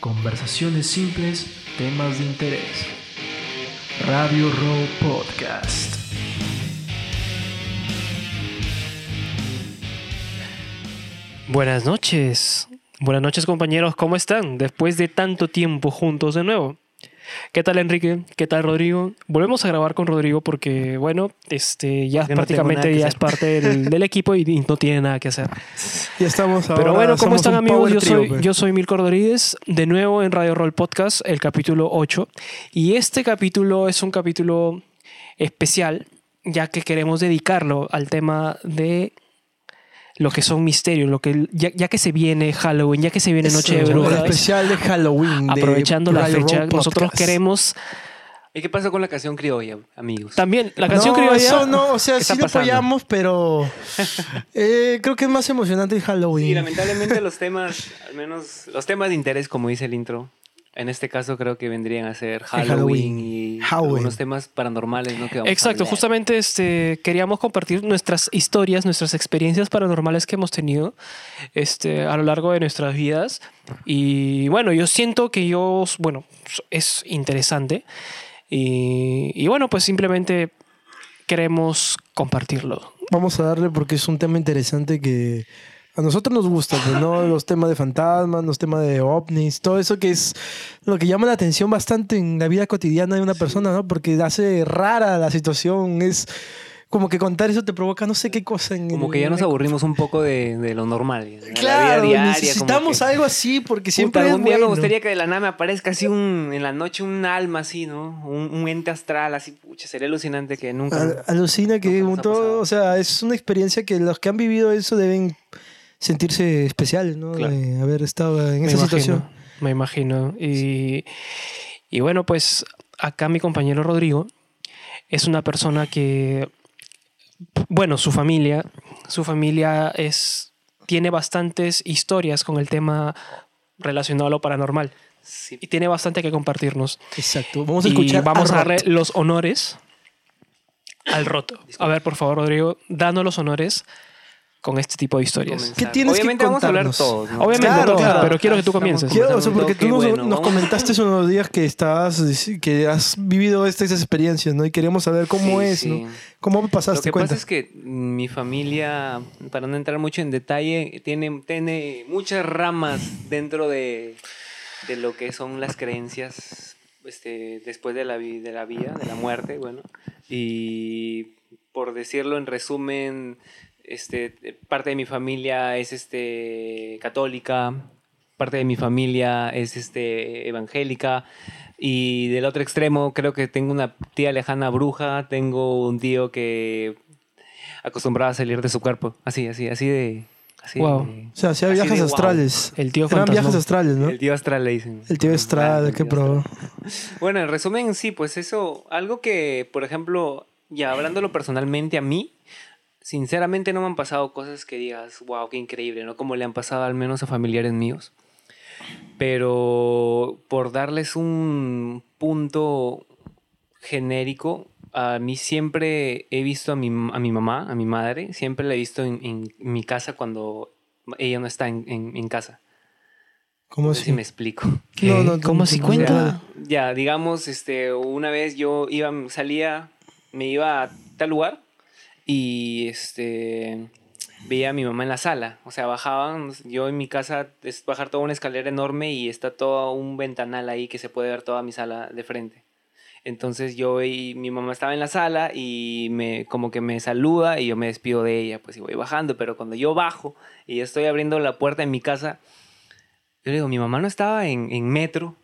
Conversaciones simples, temas de interés. Radio Row Podcast. Buenas noches. Buenas noches compañeros, ¿cómo están? Después de tanto tiempo juntos de nuevo. ¿Qué tal Enrique? ¿Qué tal Rodrigo? Volvemos a grabar con Rodrigo porque, bueno, este ya prácticamente ya hacer. es parte del, del equipo y, y no tiene nada que hacer. Ya estamos ahora. Pero bueno, ¿cómo están amigos? Yo trio, soy, pues. yo soy Milko Rodríguez, de nuevo en Radio Roll Podcast, el capítulo 8. Y este capítulo es un capítulo especial, ya que queremos dedicarlo al tema de lo que son misterios, lo que, ya, ya que se viene Halloween, ya que se viene Noche de Eso, Brujas. El especial de Halloween. de aprovechando la Radio fecha, nosotros Podcast. queremos ¿Y qué pasó con la canción criolla, amigos? también la canción no, criolla. Eso no, o sea, ¿Qué sí lo apoyamos, pero eh, creo que es más emocionante el Halloween. Sí, lamentablemente los temas, al menos los temas de interés, como dice el intro, en este caso creo que vendrían a ser Halloween, Halloween. y Halloween. algunos temas paranormales, ¿no? Que Exacto, justamente este, queríamos compartir nuestras historias, nuestras experiencias paranormales que hemos tenido este, a lo largo de nuestras vidas. Y bueno, yo siento que yo, bueno, es interesante. Y, y bueno, pues simplemente queremos compartirlo. Vamos a darle porque es un tema interesante que a nosotros nos gusta, pues, ¿no? Los temas de fantasmas, los temas de ovnis, todo eso que es lo que llama la atención bastante en la vida cotidiana de una persona, ¿no? Porque hace rara la situación, es como que contar eso te provoca no sé qué cosa en Como que ya nos aburrimos un poco de, de lo normal. de la Claro, vida diaria, necesitamos como que, algo así porque puta, siempre algún es día bueno. me gustaría que de la nada me aparezca así un, en la noche un alma así, ¿no? Un, un ente astral así, pucha, sería alucinante que nunca... Al- alucina que Nunca todo, o sea, es una experiencia que los que han vivido eso deben sentirse especiales, ¿no? Claro. De haber estado en Me esa imagino, situación. Me imagino. Y, y bueno, pues acá mi compañero Rodrigo es una persona que, bueno, su familia, su familia es, tiene bastantes historias con el tema relacionado a lo paranormal Sí, y tiene bastante que compartirnos. Exacto. Vamos a Y escuchar. vamos a, a darle los honores al roto. A ver, por favor, Rodrigo, danos los honores con este tipo de historias. comenzar. ¿Qué tienes que Obviamente vamos a hablar todos, ¿no? Obviamente Claro, todos, claro. pero quiero que tú comiences. Quiero, o sea, porque tú nos, bueno, nos comentaste unos días que estás, que has vivido estas experiencias, ¿no? Y queríamos saber cómo Sí, es, sí. ¿no? ¿Cómo Lo pasaste? que Cuenta. pasa es que mi familia, para no entrar mucho en detalle, tiene, tiene muchas ramas dentro de, de lo que son las creencias este, después de la, de la vida, de la muerte, bueno. Y por decirlo en resumen, este, parte de mi familia es este, católica, parte de mi familia es este, evangélica. Y del otro extremo, creo que tengo una tía lejana bruja, tengo un tío que acostumbraba a salir de su cuerpo. Así, así, así de. Así Wow. de- O sea, hacía viajes de wow. astrales. El tío Eran fantasma. viajes astrales, ¿no? El tío astral le dicen. El tío astral, Ah, el qué pro. Bueno, en resumen, sí, pues eso, algo que, por ejemplo, ya hablándolo personalmente a mí, sinceramente no me han pasado cosas que digas, wow, qué increíble, ¿no? Como le han pasado al menos a familiares míos. Pero por darles un punto genérico, a mí siempre he visto a mi, a mi mamá, a mi madre, siempre la he visto en, en mi casa cuando ella no está en, en- en casa. ¿Cómo No sé si me explico. ¿Qué? No, no, ¿Cómo si cuenta? Ya, digamos, este, una vez yo iba, salía, me iba a tal lugar y este veía a mi mamá en la sala. O sea, bajaban, yo en mi casa es bajar toda una escalera enorme y está todo un ventanal ahí que se puede ver toda mi sala de frente. Entonces yo y mi mamá estaba en la sala y me como que me saluda y yo me despido de ella, pues y voy bajando, pero cuando yo bajo y estoy abriendo la puerta de mi casa, yo le digo, mi mamá no estaba en, en metro,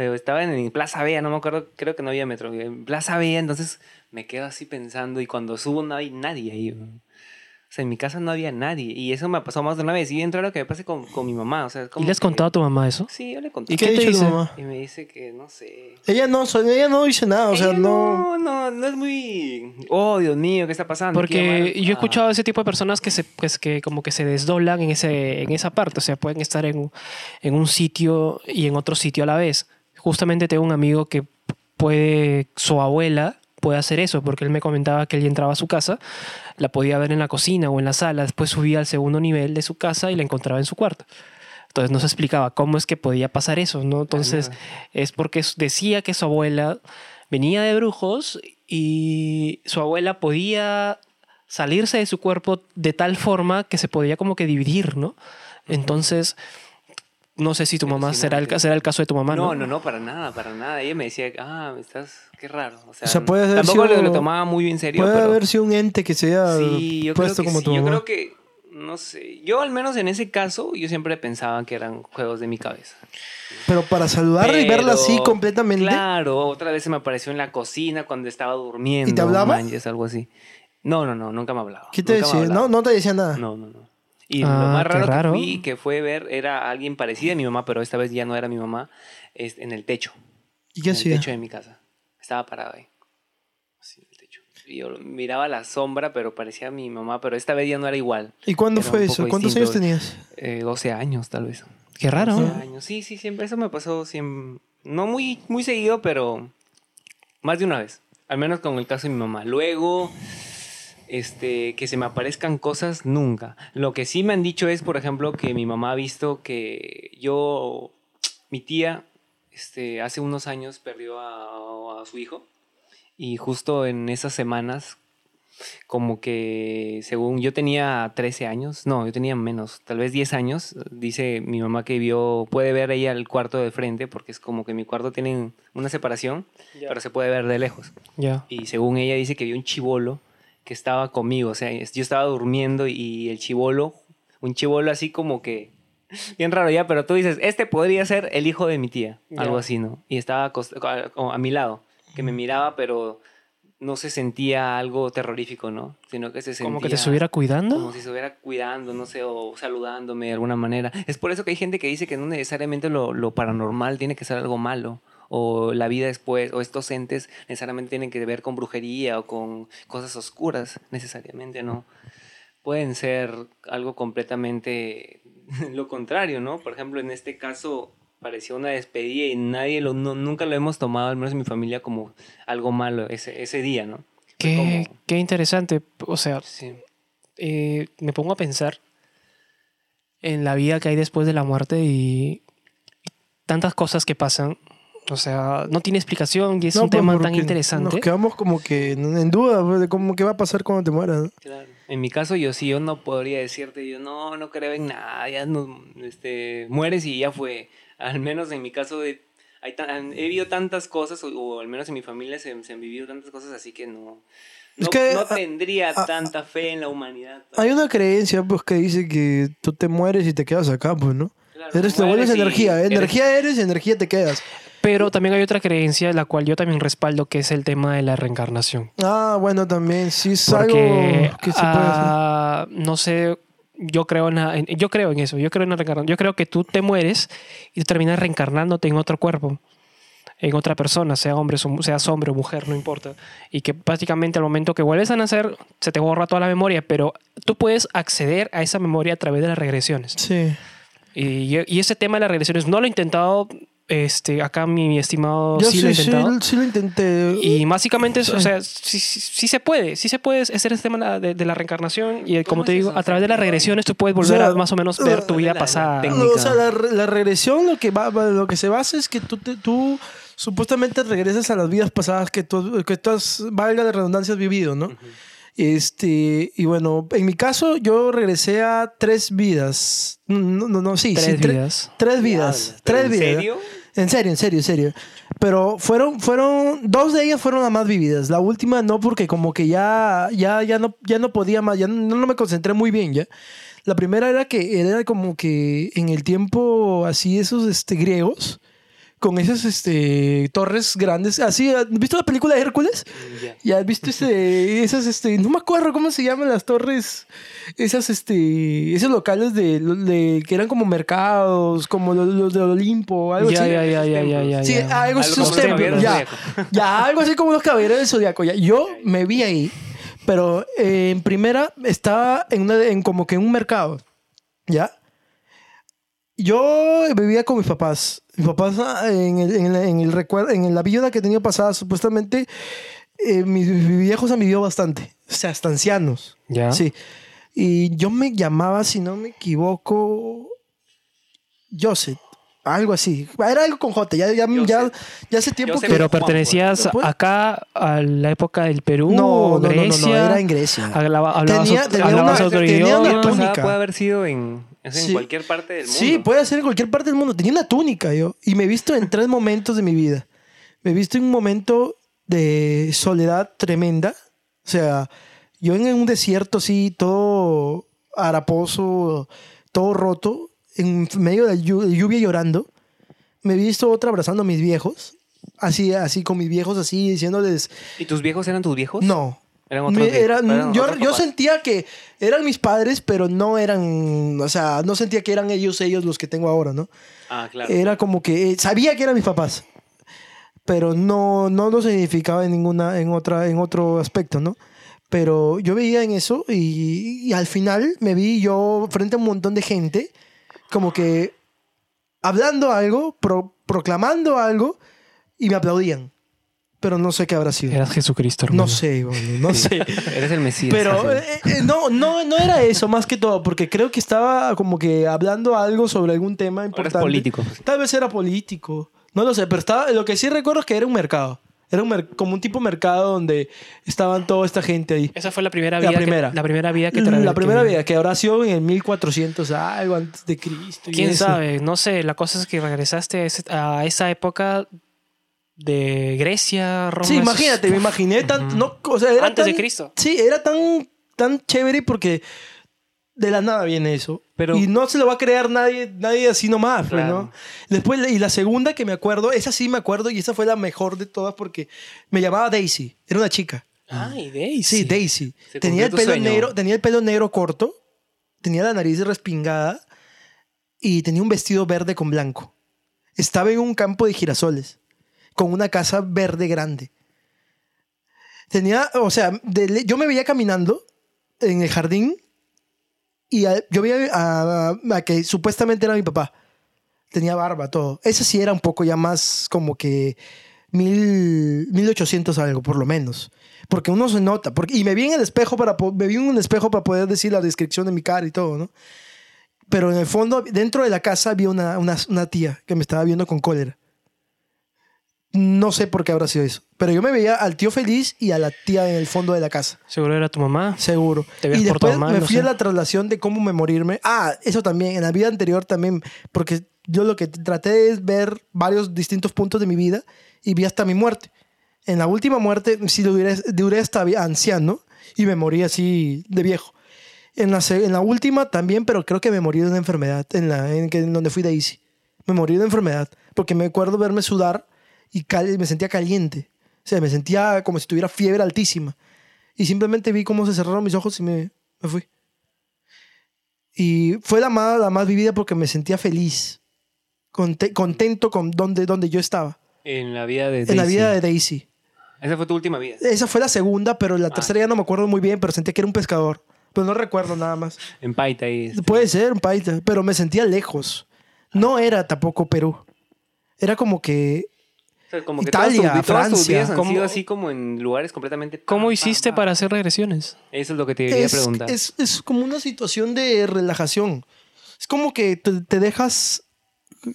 eh, estaba en, en Plaza Vea, no me acuerdo, creo que no había metro, en Plaza Vea, entonces me quedo así pensando y cuando subo no hay nadie ahí. O sea, en mi casa no había nadie y eso me ha pasado más de una vez y bien raro que me pase con, con mi mamá. O sea, ¿Y le has que- contado a tu mamá eso? Sí, yo le conté. ¿Y ¿Qué, qué ha te dicho tu dice? mamá? Y me dice que, no sé, Ella no, ella no dice nada, o sea, ella no... no, no, no es muy. Oh, Dios mío, ¿qué está pasando? Porque yo he llamar- escuchado a ese tipo de personas que se pues que como que se desdoblan en ese en esa parte, o sea, pueden estar en, en un sitio y en otro sitio a la vez. Justamente tengo un amigo que puede su abuela puede hacer eso, porque él me comentaba que él entraba a su casa, la podía ver en la cocina o en la sala, después subía al segundo nivel de su casa y la encontraba en su cuarto. Entonces no se explicaba cómo es que podía pasar eso, ¿no? Entonces es porque decía que su abuela venía de brujos y su abuela podía salirse de su cuerpo de tal forma que se podía como que dividir, ¿no? Entonces, no sé si tu mamá será el, será el caso de tu mamá, ¿no? No, no, no, para nada, para nada. Ella me decía, ah, estás, qué raro. O sea, O sea, puede haber tampoco sido- lo, tomaba muy en serio. Puede pero haber sido un ente que se haya sí, yo creo puesto que como sí. tu Yo creo que, no sé, yo al menos en ese caso, yo siempre pensaba que eran juegos de mi cabeza. Pero para saludarla y verla así completamente. Claro, otra vez se me apareció en la cocina cuando estaba durmiendo. ¿Y te hablaba? manches, algo así. No, no, no, nunca me hablaba. ¿Qué te decía? No, no te decía nada. No, no, no. Y Ah, lo más qué raro, raro. que fui, que fue ver, era alguien parecido a mi mamá, pero esta vez ya no era mi mamá, es en el techo. ¿Y qué en el techo de mi casa. Estaba parado ahí. Así, en el techo. Y yo miraba la sombra, pero parecía mi mamá, pero esta vez ya no era igual. ¿Y cuándo Era fue eso? ¿Cuántos distinto. años tenías? Eh, 12 años, tal vez. Qué raro. 12 años. Sí, sí, siempre. Eso me pasó siempre. No muy, muy seguido, pero más de una vez. Al menos con el caso de mi mamá. Luego, este, que se me aparezcan cosas, nunca. Lo que sí me han dicho es, por ejemplo, que mi mamá ha visto que yo, mi tía, este, hace unos años perdió a, a su hijo. Y justo en esas semanas, como que según yo tenía 13 años, no, yo tenía menos, tal vez 10 años, dice mi mamá que vio, puede ver ella el cuarto de frente, porque es como que mi cuarto tiene una separación, pero se puede ver de lejos. Ya. Y según ella dice que vio un chivolo que estaba conmigo, o sea, yo estaba durmiendo y el chivolo, un chivolo así como que, bien raro ya, pero tú dices, este podría ser el hijo de mi tía, algo así, ¿no? Y estaba a mi lado, que me miraba, pero no se sentía algo terrorífico, ¿no? Sino que se sentía... Como que te estuviera cuidando. Como si estuviera cuidando, no sé, o saludándome de alguna manera. Es por eso que hay gente que dice que no necesariamente lo, lo paranormal tiene que ser algo malo. O la vida después, o estos entes necesariamente tienen que ver con brujería o con cosas oscuras, necesariamente, ¿no? Pueden ser algo completamente lo contrario, ¿no? Por ejemplo, en este caso pareció una despedida y nadie lo, no- nunca lo hemos tomado, al menos en mi familia, como algo malo ese, ese día, ¿no? Qué, como- qué interesante. O sea, sí. eh, me pongo a pensar en la vida que hay después de la muerte y tantas cosas que pasan. O sea, no tiene explicación y es No, un pues, tema tan interesante. Nos quedamos como que en duda pues, de cómo qué va a pasar cuando te mueras. ¿no? Claro. En mi caso, yo sí, yo no podría decirte, yo no, no creo en nada, ya no, este, mueres y ya fue. Al menos en mi caso, de, hay tan- he vivido tantas cosas, o, o al menos en mi familia se, se han vivido tantas cosas, así que no, Es no, que, no tendría tanta fe en la humanidad. Hay una creencia pues que dice que tú te mueres y te quedas acá, pues, ¿no? Claro, Eres, te vuelves energía. eres- Energía eres y energía te quedas. Pero también hay otra creencia, la cual yo también respaldo, que es el tema de la reencarnación. Ah, bueno, también. Sí, es Porque, algo que se puede hacer. ah, no sé, yo creo, en, la- yo creo en eso, yo creo en la reencarnación. Yo creo que tú te mueres y tú terminas reencarnándote en otro cuerpo, en otra persona, sea hombre, o- seas hombre o mujer, no importa. Y que prácticamente al momento que vuelves a nacer, se te borra toda la memoria, pero tú puedes acceder a esa memoria a través de las regresiones. Sí. Y, y ese tema de las regresiones no lo he intentado, este, acá mi estimado Yo sí, lo he sí, sí, intentado. sí lo intenté. Y básicamente, es- o Sí. sea, sí, sí- sí se puede, sí se puede hacer este tema de, de la reencarnación y como es te digo, eso? a través de las regresiones tú puedes O volver sea, a más o menos ver tu vida la- la pasada. técnica. O sea, la, re- la regresión lo que, va, lo que se basa es que tú, te- tú supuestamente regresas a las vidas pasadas que tú, que tú has, valga la redundancia, has vivido, ¿no? Este, y bueno, en mi caso yo regresé a tres vidas. No, no, no, sí, Tres sí, tre- vidas. tres vidas. ¿pero tres en vidas. serio? En serio, en serio, en serio. Pero fueron, fueron, dos de ellas fueron las más vividas. La última no, porque como que ya, ya, ya no, ya no podía más, ya no, no me concentré muy bien ya. La primera era que era como que en el tiempo así esos este, griegos, con esas este, torres grandes, así, ¿has visto la película de Hércules? Ya. Ya has visto este, esas, este, no me acuerdo cómo se llaman las torres, esas, este, esos locales de, de- que eran como mercados, como los, los de Olimpo, algo Ya, así. ya, ya, ya, ya, ya, Sí, ya. algo así, ya, ya, algo así como los caballeros del zodiaco. Ya. Yo me vi ahí, pero eh, en primera estaba en, una, en como que en un mercado, ¿ya? Yo vivía con mis papás. Mis papás ah, en el, en el, en el recuerdo, en la vida que he tenido pasada, supuestamente, eh, viejos han vivido bastante. O sea, hasta ancianos. Ya. Sí. Y yo me llamaba, si no me equivoco, Joseph, algo así. Era algo con J, ya, ya, ya, ya hace tiempo Joseph. que... Pero pertenecías acá a la época del Perú no, o no, no, no, no, Grecia. era en Grecia. Hablaba- hablabas Tenía- otro- tenía hablabas una- otro tenía una idioma. túnica. Pasada puede haber sido en, es en Sí. cualquier parte del mundo. Sí, puede ser en cualquier parte del mundo. Tenía una túnica yo. Y me he visto en tres momentos de mi vida. Me he visto en un momento de soledad tremenda. O sea, yo en un desierto así, todo haraposo, todo roto, en medio de lluvia llorando. Me he visto otra abrazando a mis viejos. Así, así con mis viejos, así diciéndoles, ¿Y tus viejos eran tus viejos? no, Eran otros me- eran- eran yo, otros yo sentía que eran mis padres, pero no eran, o sea, no sentía que eran ellos, ellos los que tengo ahora, ¿no? Ah, claro. Era como que eh, sabía que eran mis papás, pero no, no lo significaba en ninguna, en otra, en otro aspecto, ¿no? Pero yo veía en eso y, y al final me vi yo frente a un montón de gente, como que hablando algo, pro- proclamando algo y me aplaudían. Pero no sé qué habrá sido. Eras Jesucristo, hermano. No sé, bueno, no sé. Eres el Mesías. Pero eh, eh, no, no, no era eso más que todo, porque creo que estaba como que hablando algo sobre algún tema Ahora importante. es político. Tal vez era político. No lo sé, pero estaba, lo que sí recuerdo es que era un mercado. Era un como un tipo mercado donde estaban toda esta gente ahí. Esa fue la primera La vida. primera. Que, la primera vida que La primera vida, que habrá sido en el 1400 algo antes de Cristo. ¿Quién sabe? No sé. La cosa es que regresaste a, ese- a esa época de Grecia, Roma. Sí, esos- imagínate, me imaginé tanto. No, o sea, era Antes de tan- Cristo. Sí, era tan, tan chévere porque de la nada viene eso. Pero- y no se lo va a crear nadie, nadie así nomás, pues, Claro. ¿no? Después, y la segunda que me acuerdo, esa sí me acuerdo y esa fue la mejor de todas porque me llamaba Daisy. Era una chica. Ay, Daisy. Sí, Daisy. Tenía el pelo negro, tenía el pelo negro corto, tenía la nariz respingada y tenía un vestido verde con blanco. Estaba en un campo de girasoles con una casa verde grande. Tenía, o sea, yo me veía caminando en el jardín y yo veía a, que supuestamente era mi papá. Tenía barba, todo. Ese sí era un poco ya más como que mil, 1800 algo, por lo menos. Porque uno se nota. Porque, y me vi en el espejo para, me vi en un espejo para poder decir la descripción de mi cara y todo, ¿no? Pero en el fondo, dentro de la casa había una, una, una tía que me estaba viendo con cólera. No sé por qué habrá sido eso. Pero yo me veía al tío feliz y a la tía en el fondo de la casa. Seguro era tu mamá. Seguro. Te y después portado mal, me no fui sé. a la traslación de cómo me morirme. Ah, eso también. En la vida anterior también. Porque yo lo que traté es ver varios distintos puntos de mi vida y vi hasta mi muerte. En la última muerte sí duré, duré hasta anciano y me morí así de viejo. En la, en la última también, pero creo que me morí de una enfermedad en, la, en, que, en donde fui de Easy. Me morí de una enfermedad porque me acuerdo verme sudar y cal- me sentía caliente. O sea, me sentía como si tuviera fiebre altísima. Y simplemente vi cómo se cerraron mis ojos y me, me fui. Y fue la más, la más vivida porque me sentía feliz, conte- contento con donde, donde yo estaba. En la vida de En la Daisy. vida de Daisy. Esa fue tu última vida. Esa fue la segunda, pero la Ah. tercera ya no me acuerdo muy bien, pero sentía que era un pescador. Pero no recuerdo nada más. En Paita y este, Puede ser un país, pero me sentía lejos. No era tampoco Perú. Era como que o sea, como que Italia, todas, tu- todas tus Francia. vidas han ¿Cómo- sido así como en lugares completamente... ¿Cómo hiciste pa. para hacer regresiones? Eso es lo que te quería es, preguntar. es, es como una situación de relajación. Es como que te, te dejas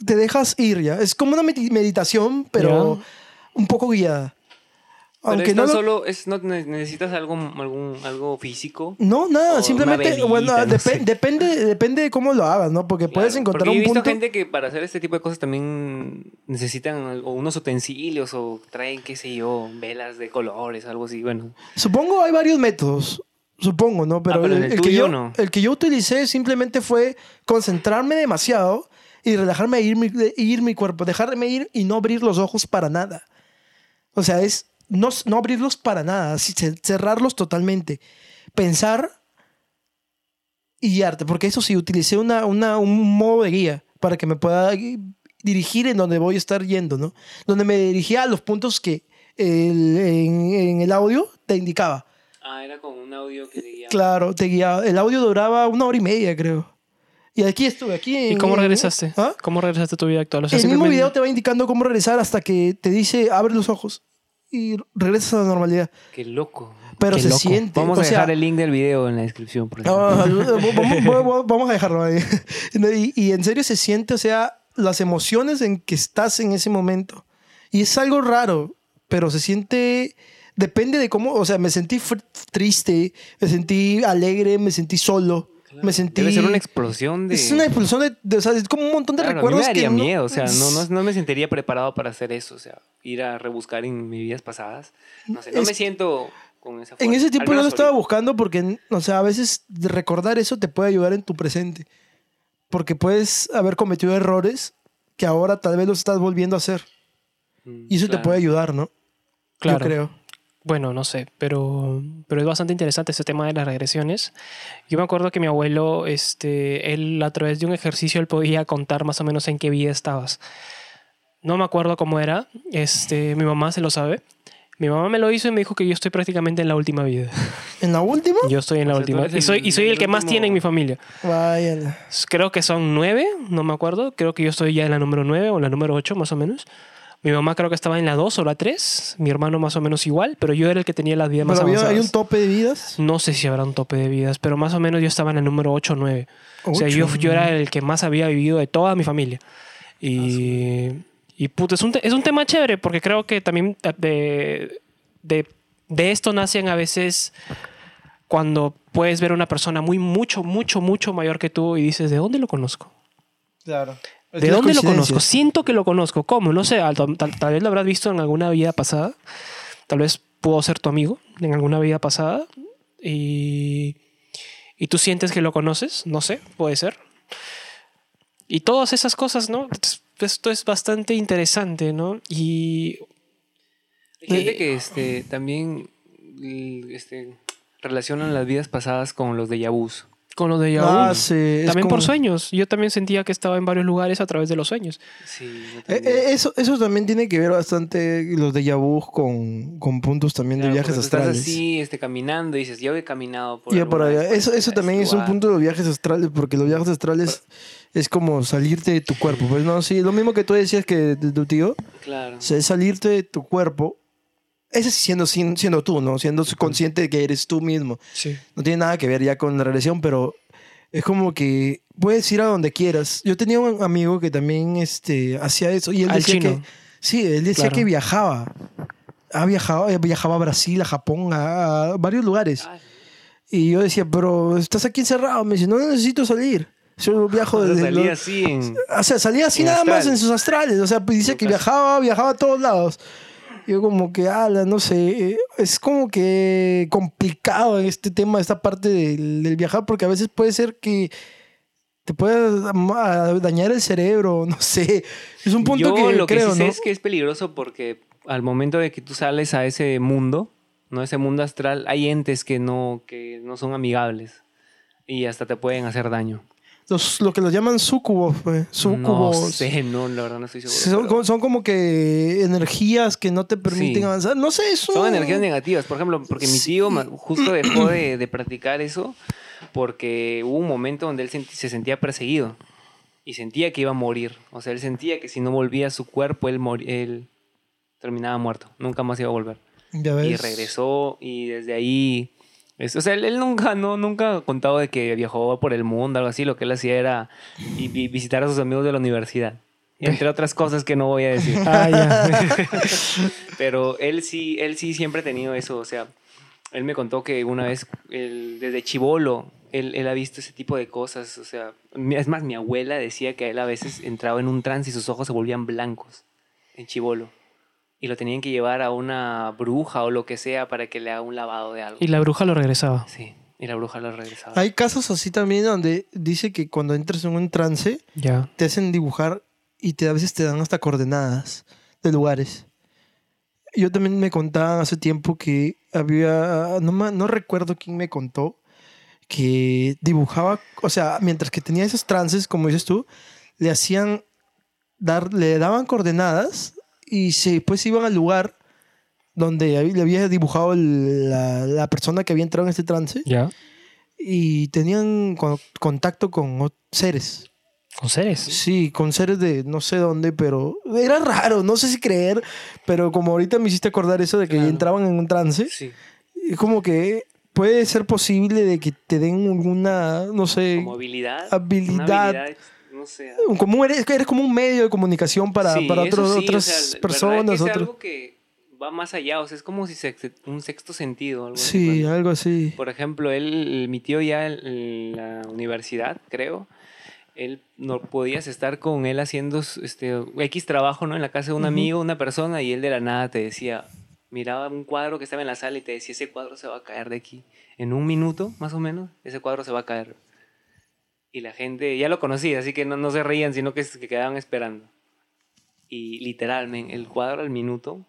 te dejas ir ya. Es como una medi- meditación, pero un poco guiada. Pero Aunque es no lo- solo... Es, no ne- necesitas algo, algún, algo físico. No, nada, o simplemente, bueno, no depe- sé. depende, depende de cómo lo hagas, ¿no? Porque puedes encontrar porque un he visto punto. gente que para hacer este tipo de cosas también necesitan algo- unos utensilios o traen, qué sé yo, velas de colores, algo así. Bueno, Supongo hay varios métodos. Supongo, ¿no? Pero, Ah, pero el, el el que yo, no. el que yo utilicé simplemente fue concentrarme demasiado y relajarme e ir mi, e ir mi cuerpo, dejarme ir y no abrir los ojos para nada. O sea, es no, no abrirlos para nada, cerrarlos totalmente. Pensar y guiarte, porque eso sí, utilicé una, una, un modo de guía para que me pueda dirigir en donde voy a estar yendo, ¿no? Donde me dirigía a los puntos que el- en, en el audio te indicaba. Ah, era con un audio que seguía. Claro, te guiaba. El audio duraba una hora y media, creo. Y aquí estuve, aquí en... ¿Y cómo regresaste? ¿Ah? ¿Cómo regresaste a tu vida actual? O sea, el mismo video te va indicando cómo regresar hasta que te dice abre los ojos y regresas a la normalidad. Qué loco. Pero Qué se loco. siente. Vamos o a sea, dejar el link del video en la descripción. Por ejemplo. Ah, vamos, a dejarlo ahí. Y, y en serio se siente, o sea, las emociones en que estás en ese momento. Y es algo raro, pero se siente, depende de cómo, o sea, me sentí triste, me sentí alegre, me sentí solo, me sentí... Debe ser una explosión de. Es una explosión de, de- o sea, es como un montón de Claro, recuerdos a mí me daría que no- miedo, o sea, no, no, no me sentiría preparado para hacer eso, o sea, ir a rebuscar en mis vidas pasadas. No sé, no Es- me siento con esa En fuerza, ese tiempo yo lo estaba ahorita. buscando porque, o sea, a veces recordar eso te puede ayudar en tu presente. Porque puedes haber cometido errores que ahora tal vez los estás volviendo a hacer. Mm, Y eso te puede ayudar, ¿no? Claro. Yo creo. Bueno, no sé, pero, pero es bastante interesante ese tema de las regresiones. Yo me acuerdo que mi abuelo, este, él a través de un ejercicio, él podía contar más o menos en qué vida estabas. No me acuerdo cómo era, este, mi mamá se lo sabe. Mi mamá me lo hizo y me dijo que yo estoy prácticamente en la última vida. ¿En la última? Yo estoy en la O sea, tú última. Y soy, el- y soy el el que más tiene en mi familia. Vaya. Creo que son nueve, no me acuerdo. Creo que yo estoy ya en la número nueve o en la número ocho, más o menos. Mi mamá creo que estaba en la dos o la tres. Mi hermano más o menos igual, pero yo era el que tenía las vidas más Pero había- hay avanzadas. un tope de vidas. No sé si habrá un tope de vidas, pero más o menos yo estaba en el número 8 o 9. O sea, yo, yo era el que más había vivido de toda mi familia. Y, y puto, es un, es un tema chévere porque creo que también de, de, de esto nacen a veces cuando puedes ver a una persona muy, mucho, mucho, mucho mayor que tú y dices, ¿de dónde lo conozco? Claro. ¿De dónde lo conozco? Siento que lo conozco. ¿Cómo? No sé, tal, tal- tal vez lo habrás visto en alguna vida pasada. Tal vez pudo ser tu amigo en alguna vida pasada. Y, y tú sientes que lo conoces. No sé, puede ser. Y todas esas cosas, ¿no? Esto es bastante interesante, ¿no? Y Hay gente que este, también este, relacionan las vidas pasadas con los de vus. Con lo de Ah, Yahoo, sí. es también por sueños. Yo también sentía que estaba en varios lugares a través de los sueños. Sí, Eh, eh, eso, eso también tiene que ver bastante los de Yabu con, con puntos también Claro, de viajes tú estás astrales. así, este, caminando y dices, yo he caminado por Ya por allá. Eso, eso este también es un lugar". punto de los viajes astrales, porque los viajes astrales es como salirte de tu cuerpo. Pues no, sí, lo mismo que tú decías que de tu tío, Claro. o sea, es salirte de tu cuerpo. Ese sí siendo, siendo tú, ¿no? Siendo consciente de que eres tú mismo. Sí. No tiene nada que ver ya con la relación, pero es como que puedes ir a donde quieras. Yo tenía un amigo que también este, hacía eso y él Al decía chino. que sí, él decía Claro. que viajaba. Ha viajado, eh, viajaba a Brasil, a Japón, a, a varios lugares. Y yo decía, pero estás aquí encerrado. Me dice, no necesito salir. Yo viajo o sea, desde... salía lo- así en... O sea, salía así nada más astral. en sus astrales. O sea, pues dice que viajaba, viajaba a todos lados. Yo como que, ala, no sé, eh, es como que complicado este tema, esta parte del, del viajar, porque a veces puede ser que te pueda ma- dañar el cerebro, no sé. Es un punto Yo que lo que creo, sí sé es que es peligroso porque al momento de que tú sales a ese mundo, no ese mundo astral, hay entes que no, que no son amigables y hasta te pueden hacer daño. Los, lo que los llaman sucubos, pues. No Sucubos. sé, no, la verdad no estoy seguro. Son, pero son como que energías que no te permiten Sí. avanzar. No sé, es un- son energías negativas. Por ejemplo, porque mi tío justo dejó de, de practicar eso porque hubo un momento donde él se sentía perseguido y sentía que iba a morir. O sea, él sentía que si no volvía a su cuerpo, él, él terminaba muerto. Nunca más iba a volver. Ya y ves. regresó y desde ahí es- o sea él, él nunca no nunca ha contado de que viajó por el mundo algo así lo que él hacía era vi- vi- visitar a sus amigos de la universidad entre otras cosas que no voy a decir Ah, ya. pero él sí él sí siempre ha tenido eso o sea él me contó que una vez él, desde chivolo él, él ha visto ese tipo de cosas o sea es más mi abuela decía que él a veces entraba en un trance y sus ojos se volvían blancos en chivolo y lo tenían que llevar a una bruja o lo que sea para que le haga un lavado de algo. y la bruja lo regresaba. Sí, y la bruja lo regresaba. Hay casos así también donde dice que cuando entras en un trance Ya. te hacen dibujar y te, a veces te dan hasta coordenadas de lugares. Yo también me contaban hace tiempo que había, no, no recuerdo quién me contó, que dibujaba, o sea, mientras que tenía esos trances, como dices tú, le hacían dar, le daban coordenadas y se, pues iban al lugar donde le había dibujado el- la, la persona que había entrado en este trance Ya. y tenían co- contacto con seres. Con seres. Sí, con seres de no sé dónde, pero era raro, no sé si creer, pero como ahorita me hiciste acordar eso de que Claro. entraban en un trance, Sí. es como que puede ser posible de que te den alguna, no sé, Como habilidad. habilidad. Una habilidad, no sé. como eres, eres como un medio de comunicación para, Sí, para sí, o otras sea, ¿verdad que personas. es otros- algo que va más allá, o sea, es como si se, un sexto sentido. Algo así, Sí, cuando- algo así. Por ejemplo, él, mi tío ya en- la universidad, creo, él no podías estar con él haciendo este X trabajo, ¿no? En la casa de un Ujú. amigo, una persona, y él de la nada te decía, miraba un cuadro que estaba en la sala y te decía, ese cuadro se va a caer de aquí. En un minuto, más o menos, ese cuadro se va a caer. Y la gente ya lo conocía, así que no, no se reían, sino que se quedaban esperando. Y literalmente, el cuadro al minuto,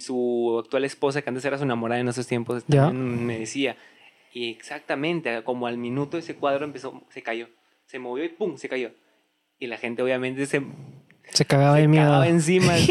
su actual esposa, que antes era su enamorada en esos tiempos, Ya. también me decía, y exactamente, como al minuto ese cuadro empezó, se cayó. Se movió y ¡pum! se cayó. Y la gente obviamente se, Se cagaba de miedo. cagaba encima y, y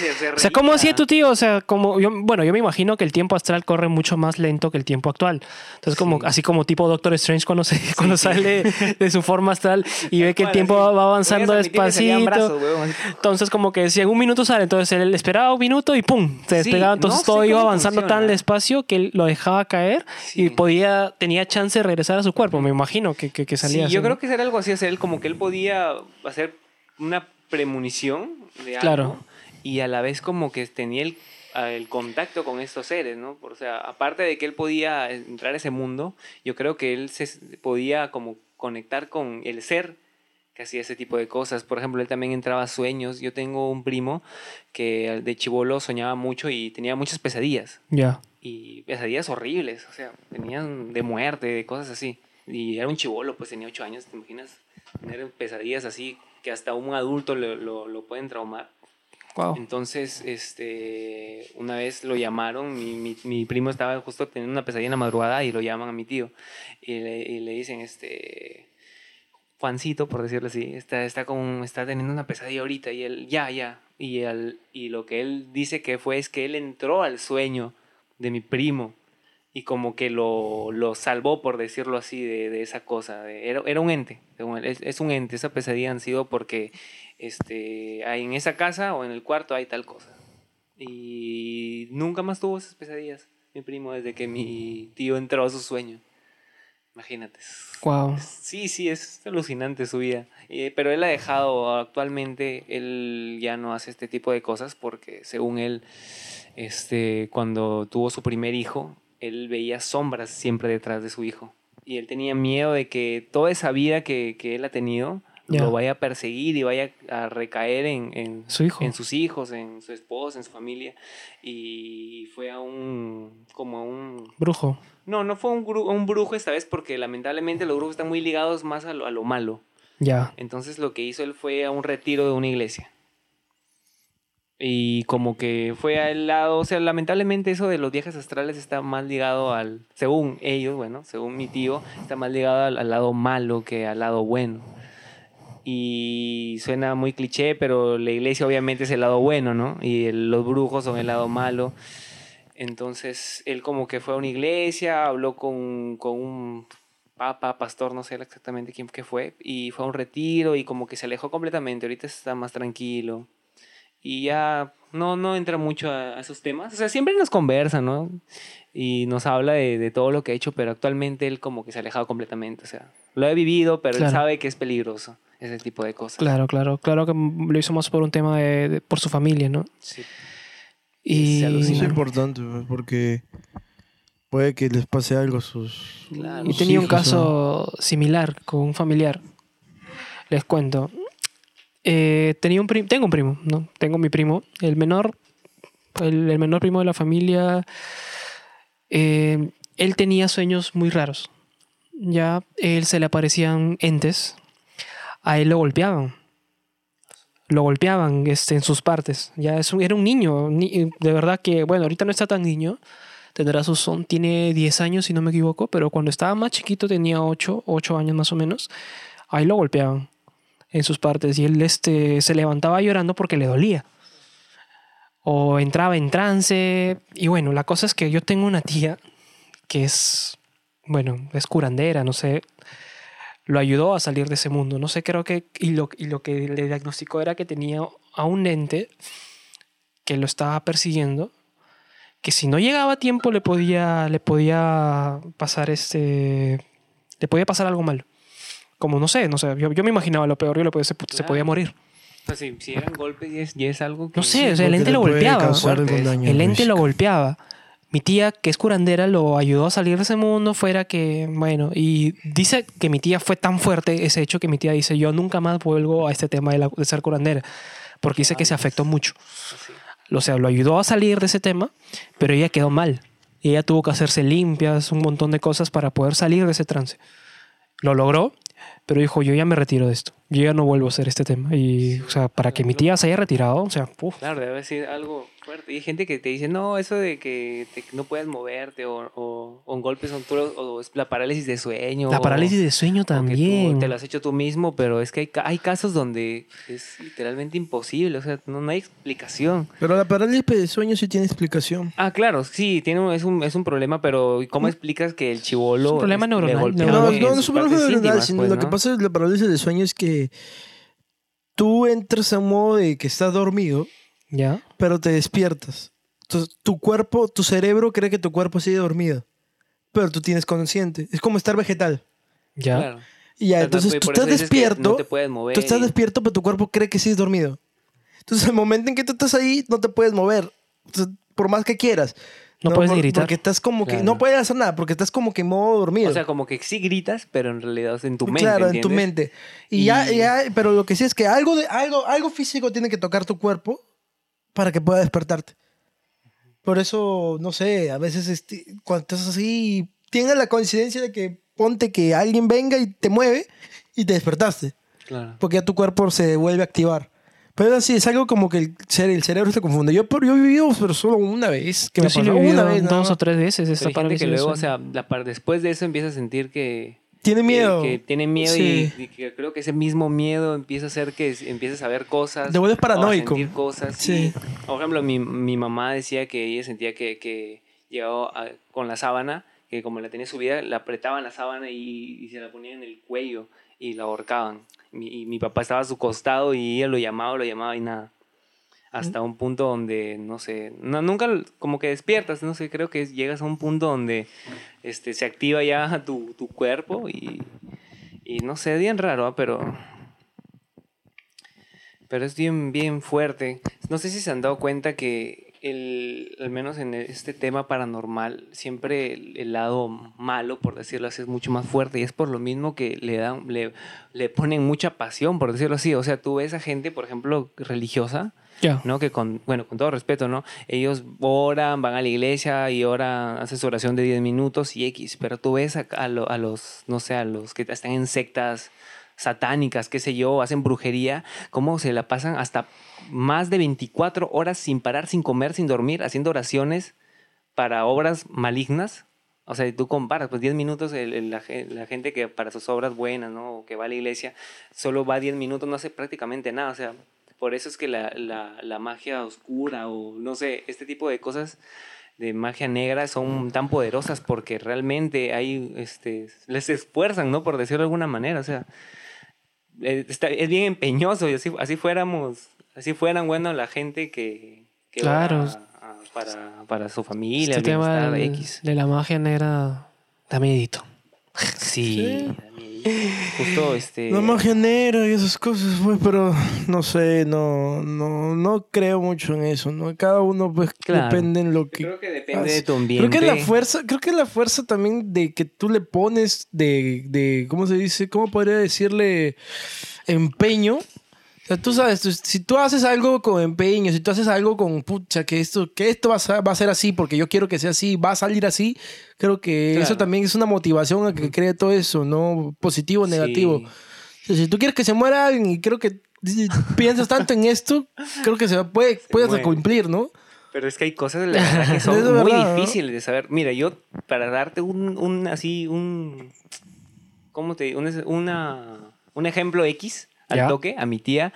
se, se O sea, ¿cómo hacía tu tío? O sea, como yo, bueno, yo me imagino que el tiempo astral corre mucho más lento que el tiempo actual. Entonces, como, Sí. así como tipo Doctor Strange cuando, se, cuando sale de su forma astral y ve que el tiempo va avanzando despacito. brazos. Entonces, como que si en un minuto sale, entonces él esperaba un minuto y ¡pum! Se Sí, despegaba. no Entonces sé todo iba avanzando tan funciona. despacio que él lo dejaba caer y Sí. podía, tenía chance de regresar a su cuerpo. Me imagino que, que, que salía Sí, así, yo ¿no? creo que era algo así, él como que él podía hacer una premonición de algo Claro. y a la vez como que tenía el, el contacto con estos seres, ¿no? O sea, aparte de que él podía entrar a ese mundo, yo creo que él se podía como conectar con el ser que hacía ese tipo de cosas. Por ejemplo, él también entraba a sueños. Yo tengo un primo que de chivolo soñaba mucho y tenía muchas pesadillas Ya. y pesadillas horribles, o sea, venían de muerte, de cosas así. Y era un chivolo, pues tenía ocho años, ¿te imaginas? Tener pesadillas así que hasta un adulto lo, lo, lo pueden traumar. Wow. Entonces, este, una vez lo llamaron, mi, mi, mi primo estaba justo teniendo una pesadilla en la madrugada y lo llaman a mi tío. Y le, y le dicen, este, Juancito, por decirlo así, está, está, con, está teniendo una pesadilla ahorita y él, ya, ya. Y, él, y lo que él dice que fue es que él entró al sueño de mi primo y como que lo, lo salvó, por decirlo así, de, de esa cosa. de- era, era un ente, es, es un ente. Esa pesadilla han sido porque este, en esa casa o en el cuarto hay tal cosa. Y nunca más tuvo esas pesadillas, mi primo, desde que mi tío entró a su sueño. Imagínate. Wow. Sí, sí, es alucinante su vida. Eh, pero él ha dejado actualmente, él ya no hace este tipo de cosas porque según él, este, cuando tuvo su primer hijo, él veía sombras siempre detrás de su hijo. Y él tenía miedo de que toda esa vida que, que él ha tenido Ya. lo vaya a perseguir y vaya a recaer en, en, Su hijo. en sus hijos, en su esposa, en su familia. Y fue a un, como a un Brujo. no, no fue un brujo esta vez porque lamentablemente los brujos están muy ligados más a lo, a lo malo. Ya. Entonces lo que hizo él fue a un retiro de una iglesia. Y como que fue al lado, o sea, lamentablemente eso de los viajes astrales está más ligado al, según ellos, bueno, según mi tío, está más ligado al, lado malo que al lado bueno. Y suena muy cliché, pero la iglesia obviamente es el lado bueno, ¿no? Y los brujos son el lado malo. Entonces él como que fue a una iglesia, habló con, con un papa, pastor, no sé exactamente quién que fue, y fue a un retiro y como que se alejó completamente, ahorita está más tranquilo. Y ya no, no entra mucho a, a esos temas. O sea, siempre nos conversa, ¿no? Y nos habla de, de todo lo que ha hecho, pero actualmente él como que se ha alejado completamente. O sea, lo ha vivido, pero Claro. él sabe que es peligroso ese tipo de cosas. Claro, claro. Claro que lo hizo más por un tema de, de- por su familia, ¿no? Sí. Y es importante, pues, porque puede que les pase algo a sus. Claro. Y sus tenía un caso similar con un familiar. Les cuento. Eh, tenía un tengo un primo, ¿no? Tengo mi primo, el menor, el, menor primo de la familia. eh, él tenía sueños muy raros. Ya, él se le aparecían entes. A él lo golpeaban. Lo golpeaban este, en sus partes. Ya era un niño. ni- de verdad que, bueno, ahorita no está tan niño tendrá sus son, tiene 10 años si no me equivoco, pero cuando estaba más chiquito tenía 8, 8 años más o menos, ahí lo golpeaban en sus partes y él este, se levantaba llorando porque le dolía. O entraba en trance y bueno, la cosa es que yo tengo una tía que es, bueno, es curandera, no sé. lo ayudó a salir de ese mundo. No sé, creo que. Y lo, y lo que le diagnosticó era que tenía a un ente que lo estaba persiguiendo. Que si no llegaba a tiempo le podía, le podía pasar este. Le podía pasar algo malo. Como no sé, no sé. Yo, yo me imaginaba lo peor, yo lo podía, se, se Claro. podía morir. O sea, si, si eran golpes y es, y es algo que... No sé, o sea, el ente lo golpeaba. daño El ente lo golpeaba. Mi tía, que es curandera, lo ayudó a salir de ese mundo, fuera que, bueno, y dice que mi tía fue tan fuerte ese hecho que mi tía dice, yo nunca más vuelvo a este tema de, la- de ser curandera, porque dice que se afectó mucho. O sea, lo ayudó a salir de ese tema, pero ella quedó mal. Y ella tuvo que hacerse limpias, un montón de cosas para poder salir de ese trance. Lo logró, pero dijo, yo ya me retiro de esto. Yo ya no vuelvo a hacer este tema. Y, o sea, para que mi tía se haya retirado, o sea, uf, Claro, debe ser algo fuerte. Y hay gente que te dice, no, eso de que te- no puedes moverte o, o, o en golpes son tú, o es la parálisis de sueño. la o- parálisis de sueño o que tú también. te lo has hecho tú mismo, pero es que hay, ca- hay casos donde es literalmente imposible, o sea, no, no hay explicación. Pero la parálisis de sueño sí tiene explicación. Ah, claro, sí, tiene un- es, un, es un problema, pero ¿cómo explicas que el chivolo Es un problema este, neuronal. No, no, es un problema neuronal, sino pues, lo que pasa es la parálisis de sueño es que tú entras a un modo de que estás dormido, ¿Ya? pero te despiertas. Entonces, tu cuerpo, tu cerebro cree que tu cuerpo sigue dormido, pero tú tienes consciente. Es como estar vegetal. ¿Ya? Claro. Y ya, O sea, entonces tú estás despierto, No te puedes mover. tú estás y- despierto, pero tu cuerpo cree que sigues dormido. Entonces, el momento en que tú estás ahí, no te puedes mover. Entonces, por más que quieras. No puedes ni Por- gritar. Porque estás como que... Claro. No puedes hacer nada, porque estás como que en modo dormido. O sea, como que sí gritas, pero en realidad es en tu mente. Claro, en tu ¿entiendes? mente. Y, Ya, Y- ya, pero lo que sí es que algo, de, algo, algo físico tiene que tocar tu cuerpo para que pueda despertarte. Por eso, no sé, a veces este, cuando estás así, tienes la coincidencia de que ponte que alguien venga y te mueve y te despertaste. Claro. Porque ya tu cuerpo se vuelve a activar. Pero así, es algo como que el, cere- el cerebro se confunde. Yo, por- yo he vivido, pero solo una vez. Que Yo me sí lo pasó he vivido una vez. dos o tres veces Pero parálisis que luego, o sea, la par- después de eso empieza a sentir que... Tiene miedo. Que, tiene miedo Sí. y, y que creo que ese mismo miedo empieza a hacer que empieces a ver cosas. Te vuelves o a paranoico. sentir cosas. Sí. Por ejemplo, mi, mi mamá decía que ella sentía que, que llegaba a- con la sábana, que como la tenía subida, la apretaban la sábana y, y se la ponían en el cuello y la ahorcaban. Mi- y mi papá estaba a su costado y ella lo llamaba, lo llamaba y nada. Hasta un punto donde, no sé, no, nunca como que despiertas, no sé, creo que llegas a un punto donde este, se activa ya tu, tu cuerpo y, y no sé, bien raro, ¿ah? pero, pero es bien, bien fuerte. No sé si se han dado cuenta que el, al menos en este tema paranormal, siempre el, lado malo, por decirlo así, es mucho más fuerte y es por lo mismo que le, dan, le, le ponen mucha pasión, por decirlo así. O sea, tú ves a gente, por ejemplo, religiosa, Ya. ¿no? Que con, bueno, con todo respeto, ¿no? Ellos oran, van a la iglesia y oran, hacen su oración de 10 minutos y X, pero tú ves a, a lo- a los, no sé, a los que están en sectas satánicas, qué sé yo, hacen brujería, cómo se la pasan hasta más de 24 horas sin parar, sin comer, sin dormir, haciendo oraciones para obras malignas. O sea, tú comparas, pues 10 minutos, el- la, la gente que para sus obras buenas, ¿no? O que va a la iglesia, solo va 10 minutos, no hace prácticamente nada. O sea, por eso es que la, la, la magia oscura o no sé, este tipo de cosas de magia negra son tan poderosas porque realmente hay, este, les esfuerzan, ¿no? Por decirlo de alguna manera, o sea, eh, está- es bien empeñoso y así, así fuéramos, así fueran, bueno, la gente que, que Claro. a- para, para su familia, Este el tema del- X. de la magia negra da miedito. Sí, justo este... La magia negra y esas cosas, pues, pero no sé, no, no, no creo mucho en eso, ¿no? Cada uno, pues, Claro. depende en lo Yo que... creo que depende hace. de tu ambiente. Creo que la fuerza, creo que la fuerza también de que tú le pones de, de ¿cómo se dice? ¿Cómo podría decirle? Empeño. O sea, tú sabes, tú- si tú haces algo con empeño, si tú haces algo con pucha, que esto, que esto va a, ser, va a ser así porque yo quiero que sea así, va a salir así, creo que Claro. eso también es una motivación a que cree todo eso, ¿no? Positivo o Sí. negativo. O sea, si tú quieres que se muera alguien y creo que si piensas tanto en esto, creo que se puede, puede muere. cumplir, ¿no? Pero es que hay cosas la verdad, que son de muy ¿no? difíciles de saber. Mira, yo para darte un, un así un ¿cómo te digo? Un, una, un ejemplo X al toque a mi tía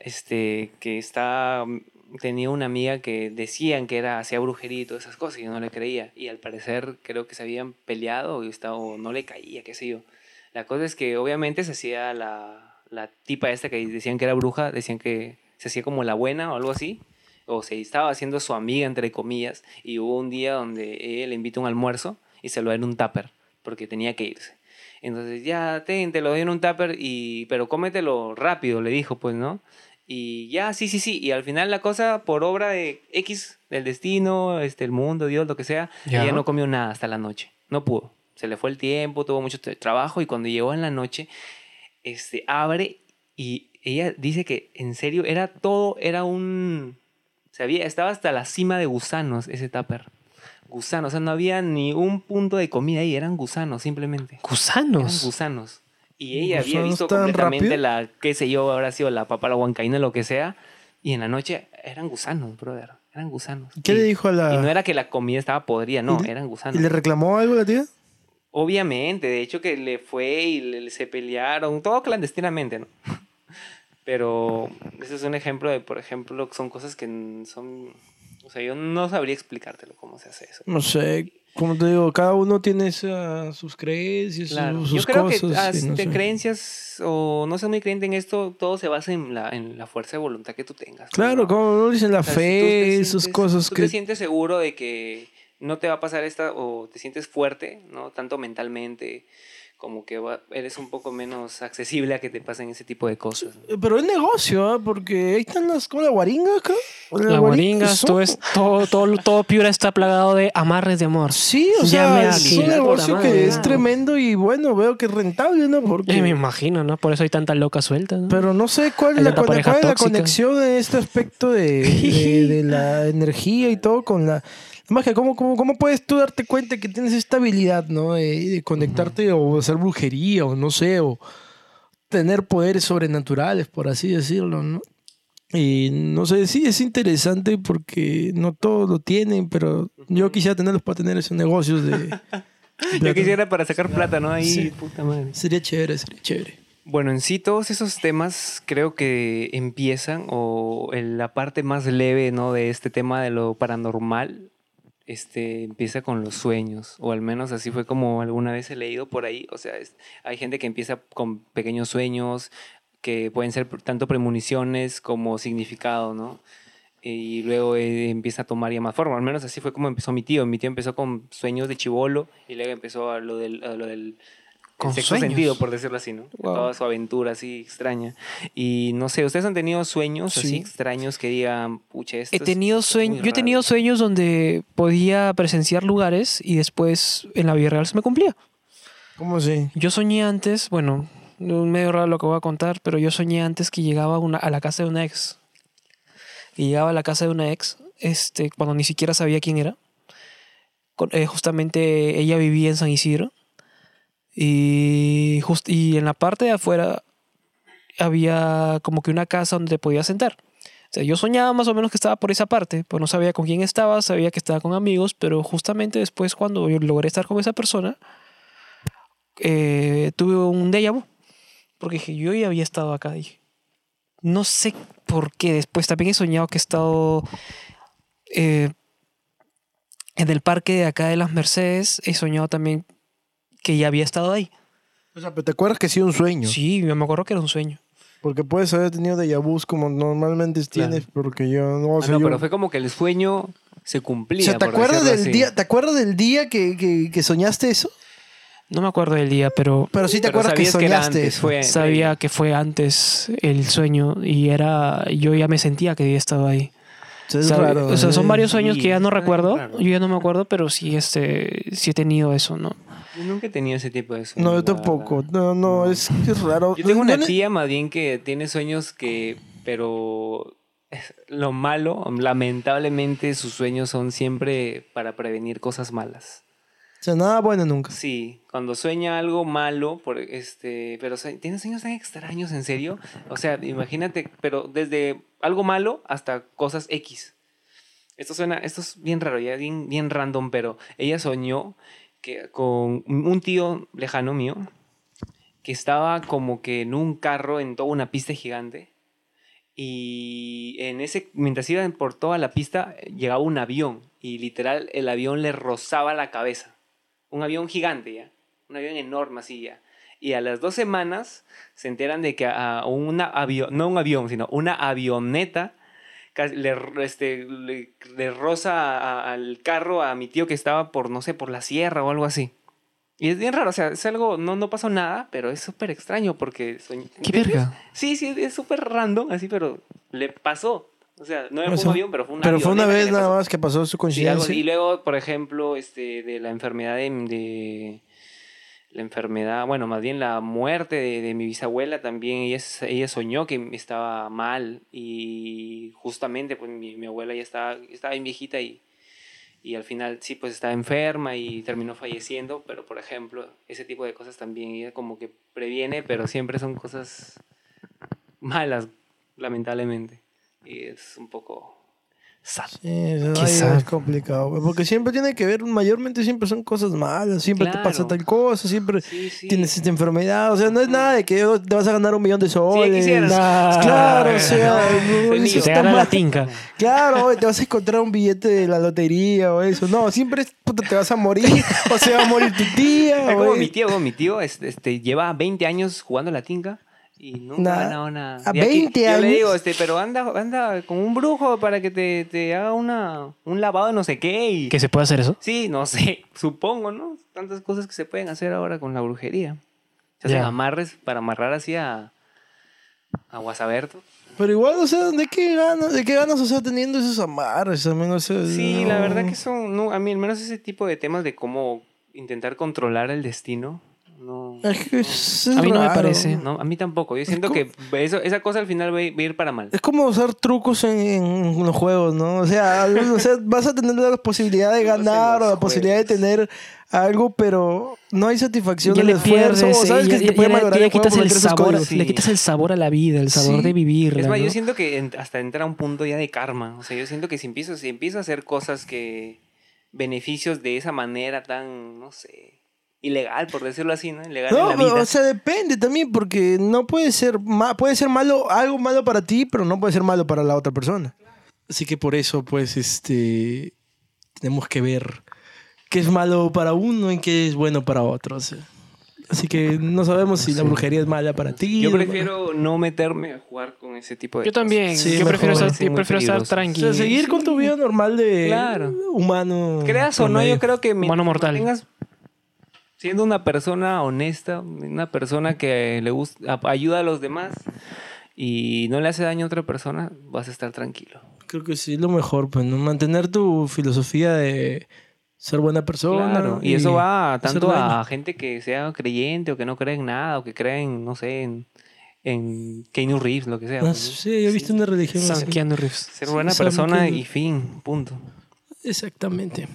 este que está tenía una amiga que decían que era hacía brujería y todas esas cosas y yo no le creía y al parecer creo que se habían peleado y estaba, o no le caía, qué sé yo. La cosa es que obviamente se hacía la, la tipa esta que decían que era bruja, decían que se hacía como la buena o algo así, o se estaba haciendo su amiga, entre comillas, y hubo un día donde ella le invita a un almuerzo y se lo da en un tupper, porque tenía que irse. Entonces, ya, ten, te lo doy en un tupper, y, pero cómetelo rápido, le dijo, pues, ¿no? Y ya, sí, sí, sí. Y al final la cosa, por obra de X, del destino, este, el mundo, Dios, lo que sea, Ya. ella no comió nada hasta la noche. No pudo. Se le fue el tiempo, tuvo mucho tra- trabajo y cuando llegó en la noche, este, abre y ella dice que en serio era todo, era un... Se había, estaba hasta la cima de gusanos ese tupper. Gusanos, o sea, no había ni un punto de comida ahí, eran gusanos simplemente. Eran Gusanos. gusanos. Y ella había ¿Gusanos visto completamente rápido? la, qué sé yo, habrá sido la papa, la huancaína, lo que sea. Y en la noche eran gusanos, brother. Eran gusanos. ¿Qué y, le dijo a la.? Y no era que la comida estaba podrida, no, ¿Y eran ¿Y gusanos. le reclamó algo la tía? Obviamente, de hecho que le fue y le- se pelearon, todo clandestinamente, ¿no? Pero ese es un ejemplo de, por ejemplo, son cosas que son... O sea, yo no sabría explicártelo cómo se hace eso. No sé. Como te digo, cada uno tiene esa- sus creencias, su- Claro. sus Yo creo cosas. que y no de sé. creencias o no soy muy creyente en esto, todo se basa en la, en la fuerza de voluntad que tú tengas. Claro, ¿no? como uno dice la O sea, tú fe, esas cosas tú que. te sientes seguro de que no te va a pasar esta o te sientes fuerte, ¿no? Tanto mentalmente como que va- eres un poco menos accesible a que te pasen ese tipo de cosas. ¿no? Pero es negocio, ¿ah? porque ahí están las. ¿Cómo la guaringa acá? Las guaringas, todo, es, todo, todo, todo Piura está plagado de amarres de amor. Sí, o Llame sea, a es un negocio que madre. es tremendo y bueno, veo que es rentable, ¿no? Porque... Eh, me imagino, ¿no? Por eso hay tanta loca suelta. ¿no? Pero no sé cuál es la, cuál es la conexión en este aspecto de, de- de la energía y todo con la, la magia. ¿Cómo, cómo, ¿Cómo puedes tú darte cuenta que tienes esta habilidad, ¿no? De, de conectarte o hacer brujería o no sé, o tener poderes sobrenaturales, por así decirlo, ¿no? Y no sé, sí es interesante porque no todos lo tienen, pero yo quisiera tenerlos para tener esos negocios de... Yo quisiera para sacar plata, ¿no? Ahí, Sí. puta madre. Sería chévere, sería chévere. Bueno, en sí todos esos temas creo que empiezan o en la parte más leve, ¿no? De este tema de lo paranormal, este, empieza con los sueños, o al menos así fue como alguna vez he leído por ahí. O sea, es- hay gente que empieza con pequeños sueños que pueden ser tanto premoniciones como significado, ¿no? Y luego eh, empieza a tomar ya más forma. Al menos así fue como empezó mi tío. Mi tío empezó con sueños de chivolo y luego empezó a lo del, a lo del el sexto sueños. sentido, por decirlo así, ¿no? Wow. Toda su aventura así extraña. Y no sé, ¿ustedes han tenido sueños así Sí. extraños que digan, pucha, esto He tenido sueños, yo he tenido raro"? sueños donde podía presenciar lugares y después en la vida real se me cumplía. ¿Cómo así? Yo soñé antes, bueno, medio raro lo que voy a contar, pero yo soñé antes que llegaba a, una- a la casa de una ex. Y llegaba a la casa de una ex, este, cuando ni siquiera sabía quién era. Con- eh, justamente ella vivía en San Isidro. Y, just- y en la parte de afuera había como que una casa donde te podías sentar. O sea, yo soñaba más o menos que estaba por esa parte, pues no sabía con quién estaba, sabía que estaba con amigos, pero justamente después cuando yo logré estar con esa persona, eh, tuve un déjà. Porque dije, yo ya había estado acá. Dije. No sé por qué. Después también he soñado que he estado eh, en el parque de acá de las Mercedes. He soñado también que ya había estado ahí. O sea, pero te acuerdas que sí un sueño. Sí, yo me acuerdo que era un sueño. Porque puedes haber tenido déjà vus como normalmente tienes, porque yo no Ah, sé. no, yo- pero fue como que el sueño se cumplía. o sea, ¿te acuerdas del así. día, ¿te acuerdas del día que, que- que soñaste eso? No me acuerdo del día, pero Pero sí te Pero acuerdas que que soñaste antes, fue- sabía que fue antes el sueño y era yo ya me sentía que había estado ahí. O sea, es o sea, son ¿eh? varios sueños Sí, que ya no recuerdo. Yo ya no me acuerdo, pero sí, este, sí he tenido eso, ¿no? Yo nunca he tenido ese tipo de sueños. No, yo tampoco. No, no, es, es raro. Yo tengo una tía más bien que tiene sueños que, pero lo malo, lamentablemente sus sueños son siempre para prevenir cosas malas. O sea, nada bueno nunca. Sí, cuando sueña algo malo, por este, pero tiene sueños tan extraños, en serio. O sea, imagínate, pero desde algo malo hasta cosas X. Esto suena, esto es bien raro, ya bien, bien random, pero ella soñó que con un tío lejano mío que estaba como que en un carro en toda una pista gigante y en ese mientras iban por toda la pista llegaba un avión y literal el avión le rozaba la cabeza un avión gigante ya, un avión enorme así ya. Y a las dos semanas se enteran de que a una avión, no un avión, sino una avioneta le, este, le, le roza a- al carro a mi tío que estaba por, no sé, por la sierra o algo así. Y es bien raro, o sea, es algo, no, no pasó nada, pero es súper extraño porque... soñ- ¿Qué verga? Sí, sí, es súper random, así, pero le pasó. O sea, no O sea, un avión, pero fue una Pero fue una vez nada más que pasó su Sí, coincidencia. así. y luego, por ejemplo, este, de la enfermedad de, de- la enfermedad, bueno, más bien la muerte de, de mi bisabuela también, ella, ella soñó que estaba mal y justamente pues mi, mi abuela ya estaba, estaba bien viejita y, y al final sí, pues estaba enferma y terminó falleciendo, pero por ejemplo, ese tipo de cosas también ella como que previene, pero siempre son cosas malas, lamentablemente. Y es un poco sad. Sí, Qué sad. es complicado, güey, porque siempre tiene que ver, mayormente siempre son cosas malas, siempre te pasa tal cosa, siempre Sí, sí. tienes esta enfermedad, o sea, no es nada de que oh, te vas a ganar un millón de soles. quisieras. Nah. Claro, o sea, No, eso está gana la tinca. Claro, te vas a encontrar un billete de la lotería o eso. No, siempre es, puta, te vas a morir o se va a morir tu tía. Es como güey. mi tío, como mi tío este, este, lleva 20 años jugando a la tinga y nunca Nah, ganado nada. ¿a Y aquí 20 Yo le años? digo, este, pero anda, anda con un brujo para que te, te haga una, un lavado de no sé qué. Y... ¿Que se puede hacer eso? Sí, no sé, supongo, ¿no? Tantas cosas que se pueden hacer ahora con la brujería. Se hacen Ya. amarres para amarrar así a, a Guasaberto. Pero igual, o sea, ¿de qué ganas? ¿De qué ganas, o sea, teniendo esos amarres también? O sea, Sí, no. la verdad que son, no, a mí al menos ese tipo de temas de cómo intentar controlar el destino, no... Es que es- es A mí no me parece. No, a mí tampoco. Yo siento que eso, esa cosa al final va a ir para mal. Es como usar trucos en, en los juegos, ¿no? O sea, o sea, vas a tener la posibilidad de ganar o la posibilidad de tener algo, pero no hay satisfacción Ya del le esfuerzo. pierdes, sabes que te ya- puede ya le- quitas el sabor. Sí. le quitas el sabor a la vida, el sabor Sí. de vivir. Es más, yo siento que hasta entra a un punto ya de karma. O sea, yo siento que si empiezo, si empiezo a hacer cosas que... Beneficios de esa manera tan, no sé... Ilegal, por decirlo así, ¿no? Ilegal en No, la pero, vida. o sea, depende también, porque no puede ser, ma- puede ser malo, algo malo para ti, pero no puede ser malo para la otra persona. Así que por eso, pues, este, tenemos que ver qué es malo para uno y qué es bueno para otro. o sea. Así que no sabemos si la brujería es mala para ti. Yo prefiero no meterme a jugar con ese tipo de Yo también. Sí, yo prefiero estar, yo prefiero estar peligroso. O tranquilo. sea, seguir con tu vida normal de Claro. humano. Creas o no, yo creo que Humano mortal. mantengas siendo una persona honesta, una persona que le gusta, ayuda a los demás y no le hace daño a otra persona, vas a estar tranquilo. Creo que sí, lo mejor, pues, ¿no? Mantener tu filosofía de ser buena persona. Claro, y, eso va tanto a gente que sea creyente o que no cree en nada o que cree en, no sé, en, en Keanu Reeves, lo que sea. Ah, pues, sí, yo he visto una religión San así. Keanu Reeves. Ser buena persona Keanu. y fin, punto. Exactamente.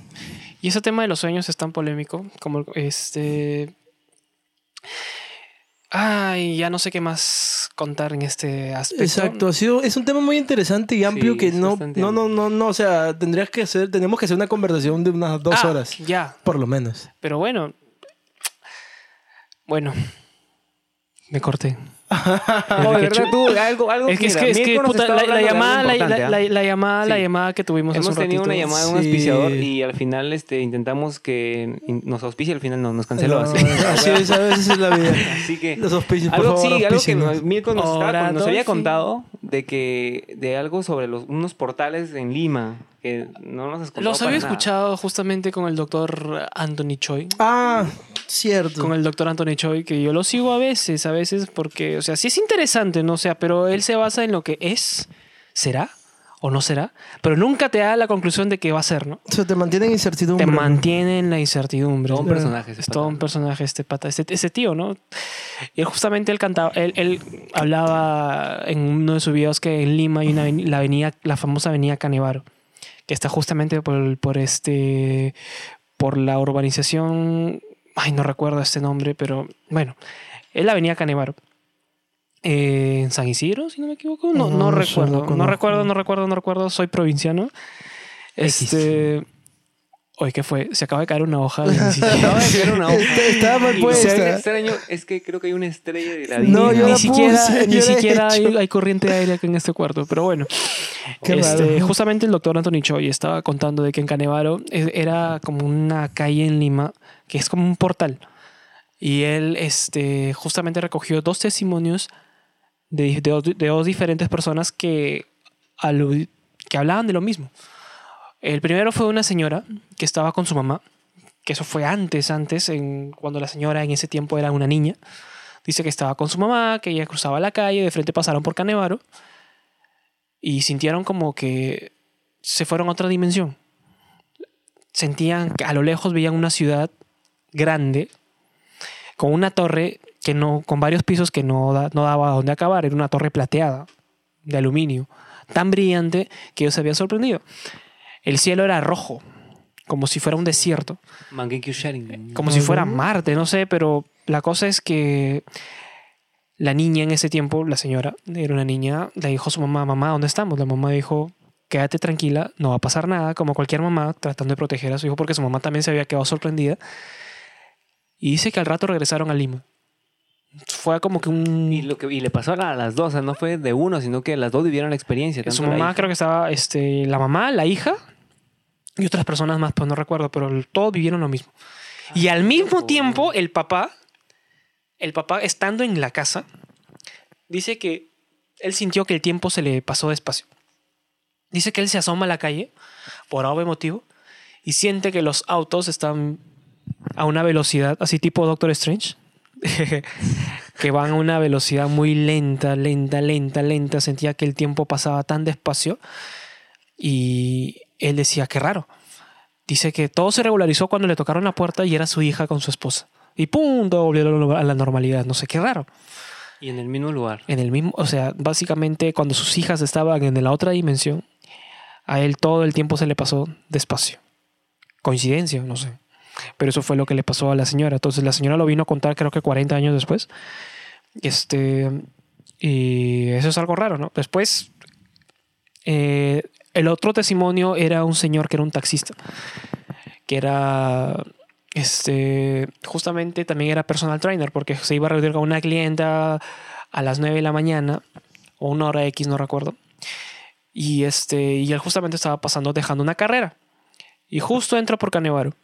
Y ese tema de los sueños es tan polémico como este. Ay, ya no sé qué más contar en este aspecto. Exacto, ha sido, es un tema muy interesante y amplio Sí, que no, no, no, no, no, o sea, tendrías que hacer, tenemos que hacer una conversación de unas dos Ah, horas, Ya, por lo menos. pero bueno. Bueno. Me corté. Oh, de verdad, tú, algo, algo Es que, es que, es que, nos puta, la, la de algo llamada, la, la- ¿ah? la- la llamada, la Sí. llamada que tuvimos hace Hemos un tenido una ratito. llamada de un Sí. auspiciador y al final este, intentamos que nos auspicie, al final no, nos canceló. No, así. así es, a veces es la vida. Así que Los auspicios, por algo, favor, sí, algo que auspícienos. Mirko nos, estaba- nos había contado de que de algo sobre los, unos portales en Lima que no nos Los había nada. escuchado justamente con el doctor Anthony Choi. Ah, cierto. Con el doctor Anthony Choi, que yo lo sigo a veces, a veces, porque, o sea, sí es interesante, ¿no? O sea, pero él se basa en lo que es, será o no será, pero nunca te da la conclusión de que va a ser, ¿no? O sea, te mantiene en incertidumbre. Te mantiene en la incertidumbre. Todo un personaje ese Es pata. todo un personaje este pata, ese, ese tío, ¿no? Y él justamente él cantaba, él, él hablaba en uno de sus videos que en Lima hay una la avenida, la famosa avenida Canevaro, que está justamente por, por este, por la urbanización, ay, no recuerdo este nombre, pero bueno, es la avenida Canevaro. Eh, en San Isidro, si no me equivoco. No, No, recuerdo. no recuerdo, no recuerdo, no recuerdo. Soy provinciano. X. Oye, ¿qué fue? Se acaba de caer una hoja. siquiera- Acaba de caer una hoja. Está- estaba mal puesta. extraño es que creo que hay una estrella de la No, yo ni la siquiera, puse, yo ni he siquiera hay, hecho. hay corriente de aire aquí en este cuarto. Pero bueno, Qué este, raro. justamente el doctor Anthony Choi estaba contando de que en Canevaro era como una calle en Lima que es como un portal. Y él este, justamente recogió dos testimonios de, de, de dos diferentes personas que, que hablaban de lo mismo. El primero fue una señora que estaba con su mamá, que eso fue antes, antes, en, cuando la señora en ese tiempo era una niña. Dice que estaba con su mamá, que ella cruzaba la calle, de frente pasaron por Canevaro y sintieron como que se fueron a otra dimensión. Sentían que a lo lejos veían una ciudad grande con una torre que no, con varios pisos que no, da- no daba a dónde acabar. Era una torre plateada de aluminio, tan brillante que ellos se habían sorprendido. El cielo era rojo, como si fuera un desierto, como si fuera Marte, no sé, pero la cosa es que la niña en ese tiempo, la señora, era una niña, le dijo a su mamá, mamá, ¿dónde estamos? La mamá dijo, quédate tranquila, no va a pasar nada, como cualquier mamá tratando de proteger a su hijo porque su mamá también se había quedado sorprendida. Y dice que al rato regresaron a Lima. Fue como que un... Y, lo que, y le pasó a las dos, o sea, no fue de uno, sino que las dos vivieron la experiencia. Su tanto mamá creo que estaba, este, la mamá, la hija y otras personas más, pues no recuerdo, pero todos vivieron lo mismo. y al mismo tiempo, el papá, el papá estando en la casa, dice que él sintió que el tiempo se le pasó despacio. Dice que él se asoma a la calle, por algún motivo, y siente que los autos están a una velocidad, así tipo Doctor Strange, que van a una velocidad muy lenta, lenta, lenta, lenta. Sentía que el tiempo pasaba tan despacio y él decía, qué raro. Dice que todo se regularizó cuando le tocaron la puerta y era su hija con su esposa. Y pum, volvió a la normalidad. No sé, qué raro. Y en el mismo lugar. En el mismo, o sea, básicamente cuando sus hijas estaban en la otra dimensión, a él todo el tiempo se le pasó despacio. Coincidencia, no sé. Pero eso fue lo que le pasó a la señora. Entonces la señora lo vino a contar creo que 40 años después. Este, y eso es algo raro, ¿no? Después, eh, el otro testimonio era un señor que era un taxista, que era, este, justamente también era personal trainer, porque se iba a reunir con una clienta a las 9 de la mañana, o una hora X, no recuerdo. Y, este, y él justamente estaba pasando dejando una carrera. Y justo entra por Canevaro.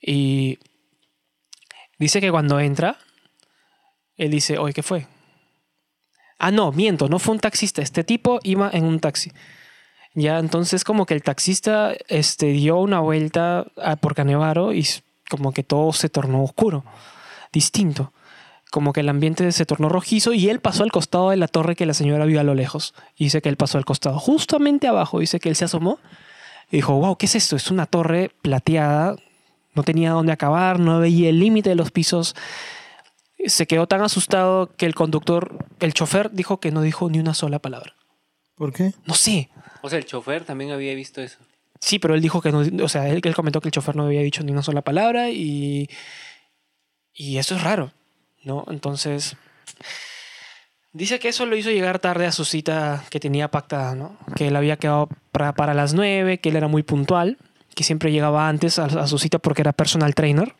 Y dice que cuando entra, él dice, oye, ¿qué fue? Ah, no, miento, no fue un taxista. Este tipo iba en un taxi. Ya, entonces como que el taxista este, dio una vuelta a- por Canevaro y como que todo se tornó oscuro, distinto. Como que el ambiente se tornó rojizo y él pasó al costado de la torre que la señora vio a lo lejos. Y dice que él pasó al costado, justamente abajo. Dice que él se asomó y dijo, wow, ¿qué es esto? Es una torre plateada. No tenía dónde acabar, no veía el límite de los pisos. Se quedó tan asustado que el conductor, el chofer, dijo que no dijo ni una sola palabra. ¿Por qué? No sé. O sea, el chofer también había visto eso. Sí, pero él dijo que no, o sea, él, él comentó que el chofer no había dicho ni una sola palabra y, y eso es raro, ¿no? Entonces, dice que eso lo hizo llegar tarde a su cita que tenía pactada, ¿no? Que él había quedado para, para las nueve, que él era muy puntual, que siempre llegaba antes a, a su cita porque era personal trainer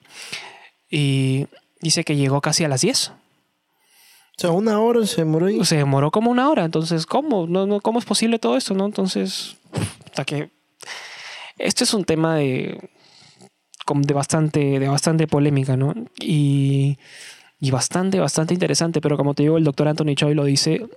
y dice que llegó casi a las 10. Sea, una hora se demoró. Se demoró como una hora, entonces, ¿cómo? No, no, ¿Cómo es posible todo esto, no? Entonces, hasta que... Este es un tema de, de, bastante, de bastante polémica, ¿no? Y, y bastante, bastante interesante, pero como te digo, el doctor Anthony Choi lo dice,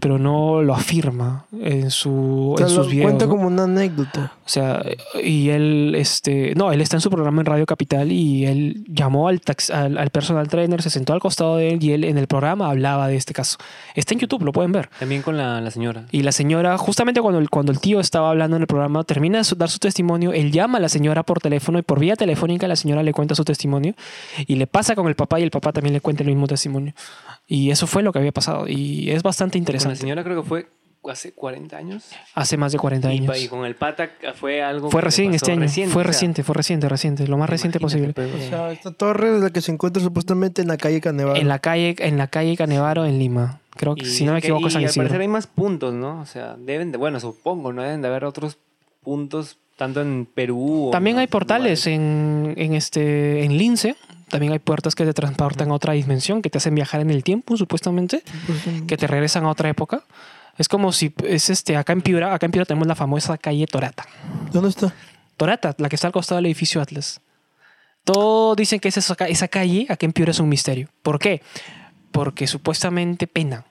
pero no lo afirma en, su, O sea, en lo sus videos. cuenta ¿no? como una anécdota. O sea, y él, este, no, él está en su programa en Radio Capital y él llamó al, tax- al, al personal trainer, se sentó al costado de él y él en el programa hablaba de este caso. Está en YouTube, lo pueden ver. También con la, la señora. Y la señora, justamente cuando el, cuando el tío estaba hablando en el programa, termina de su- dar su testimonio, él llama a la señora por teléfono y por vía telefónica la señora le cuenta su testimonio y le pasa con el papá y el papá también le cuenta el mismo testimonio. Y eso fue lo que había pasado y es bastante Con la señora creo que fue hace 40 años. Hace más de 40 Y, años. y con el pata fue algo Fue recién pasó este año. reciente, fue o sea, reciente, fue reciente, reciente. Lo más reciente posible. O sea, esta torre es la que se encuentra supuestamente en la calle Canevaro. En la calle, en la calle Canevaro en Lima. Creo que, y si no me equivoco, y San al Isidro. parecer hay más puntos, ¿no? O sea, deben de, bueno, supongo, ¿no? Deben de haber otros puntos, tanto en Perú o También en hay portales en, en este en Lince. También hay puertas que te transportan a otra dimensión, que te hacen viajar en el tiempo, supuestamente, Pues, que te regresan a otra época. Es como si es este acá en Piura, acá en Piura tenemos la famosa calle Torata. ¿Dónde está? Torata, la que está al costado del edificio Atlas. Todo dicen que esa, esa calle aquí en Piura es un misterio. ¿Por qué? Porque supuestamente pena.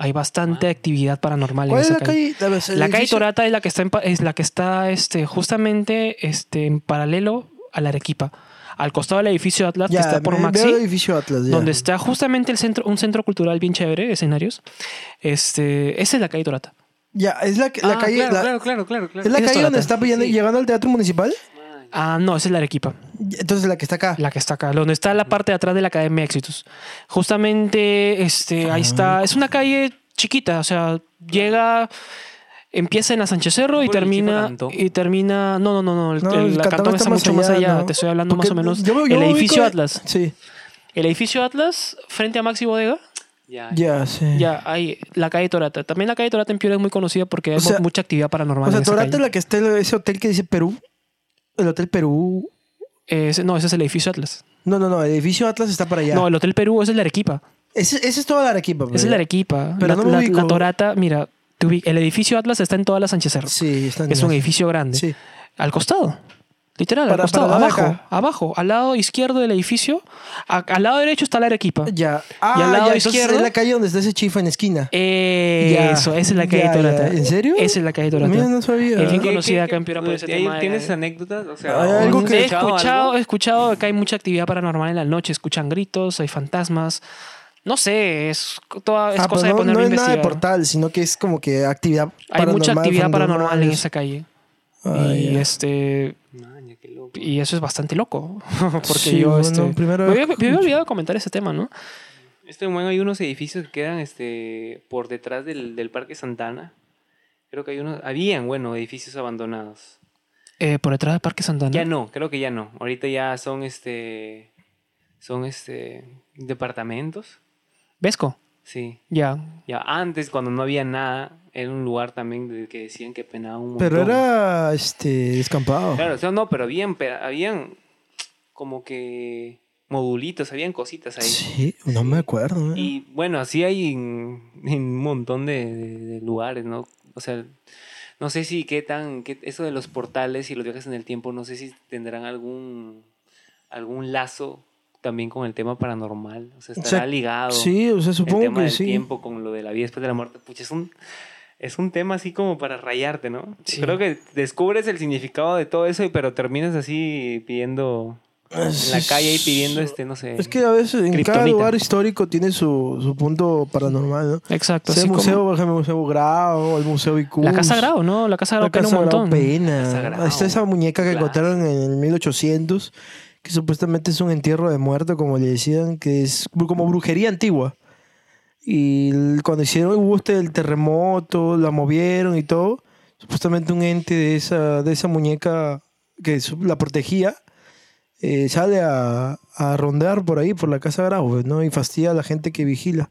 Hay bastante actividad paranormal en ¿Cuál es esa la calle. calle? La calle edificio- Torata es la que está, en es la que está este, justamente este, en paralelo a la Arequipa. Al costado del edificio Atlas, Ya, que está por me- Maxi. veo el edificio Atlas. ya. donde está justamente el centro, un centro cultural bien chévere, escenarios. Este, esa es la calle Torata. Ya, es la, la Ah, calle. Claro, la- claro, claro, claro, claro. Es la es calle donde está llegando, Sí. llegando al teatro municipal. Ah, no, esa es la Arequipa, Entonces la que está acá. la que está acá, donde está la parte de atrás de la Academia Éxitos. Justamente, este, ahí Ah. está, es una calle chiquita, o sea, llega, empieza en la Sánchez Cerro y ¿Por el termina, y termina, no, no, no, no, el, No, el- el la Cantón Cantón está mucho más allá, ¿no? te estoy hablando Porque más o menos. yo- yo el edificio Atlas, Sí, el edificio Atlas frente a Maxi Bodega. Ya, ya, sí. Ya, ahí, la calle Torata. También la calle Torata en Piura es muy conocida porque hay sea- mucha actividad paranormal O sea, en esa Torata es la que está en ese hotel que dice Perú. El Hotel Perú. Ese- no, ese es el edificio Atlas. No, no, no. El edificio Atlas está para allá. No, el Hotel Perú, ese es la Arequipa. ese, ese es toda la Arequipa. Ese es la Arequipa. Pero la, no me la- ubico. la Torata, mira, el edificio Atlas está en toda la Sánchez Cerro. Sí, está en es un edificio grande. Sí. Al costado. Literal, Para- al costado, lado abajo, acá. abajo, al lado izquierdo del edificio, a- al lado derecho está la Arequipa. Ya. Ah, Y al lado ya, entonces izquierdo- es la calle donde está ese chifa en la esquina. Eso, esa es la calle Ya, Torata. ¿En serio? Esa es la calle Torata. Mira, no sabía. Es bien ¿Qué- conocida acá en Piura por ese ¿Hay- tema de- ¿Tienes anécdotas? O sea, Hay ¿o algo que- He escuchado escuchado, algo? he escuchado que hay mucha actividad paranormal en la noche. Escuchan gritos, hay fantasmas. No sé, es, toda, es Ah, cosa pero de no, ponerlo no es nada de portal, sino que es como que actividad Hay mucha actividad paranormal en es- esa calle. Ah, y este Maña, qué loco. y eso es bastante loco. Porque Sí, yo bueno, este, primera me había, me olvidado comentar ese tema, ¿no? Este bueno, hay unos edificios que quedan este, por detrás del, del Parque Santana. Creo que hay unos, habían, bueno, edificios abandonados. Eh, por detrás del Parque Santana. Ya no, creo que ya no. Ahorita ya son este, son este, departamentos. Vesco. Sí. Ya. Ya antes, cuando no había nada, era un lugar también de que decían que penaba un montón. Pero era este descampado. Claro, o sea, no, pero habían, habían como que modulitos, habían cositas ahí. Sí, no me acuerdo. ¿eh? Y bueno, así hay en, en un montón de, de- de lugares, ¿no? O sea, no sé si qué tan, qué, eso de los portales y los viajes en el tiempo, no sé si tendrán algún, algún lazo también con el tema paranormal. O sea, O estará sea, ligado Sí, o sea, el supongo tema que del sí. tiempo con lo de la vida después de la muerte. Pucha, es un, es un tema así como para rayarte, ¿no? Sí. Creo que descubres el significado de todo eso, pero terminas así pidiendo en la calle y pidiendo este, no sé. Es que a veces en cada lugar histórico tiene su, su punto paranormal, ¿no? Exacto. Sea el museo, por ejemplo, el Museo Grau, el Museo Vicus. la Casa Grau, ¿no? La Casa Grau La pena Casa un Grau montón. pena. Casa Grau. Ahí está esa muñeca que encontraron en el 1800, que supuestamente es un entierro de muerto, como le decían, que es como brujería antigua. Y cuando hicieron hubo este el terremoto, la movieron y todo, supuestamente un ente de esa, de esa muñeca que la protegía eh, sale a, a rondear por ahí, por la Casa Grau, ¿no? Y fastidia a la gente que vigila.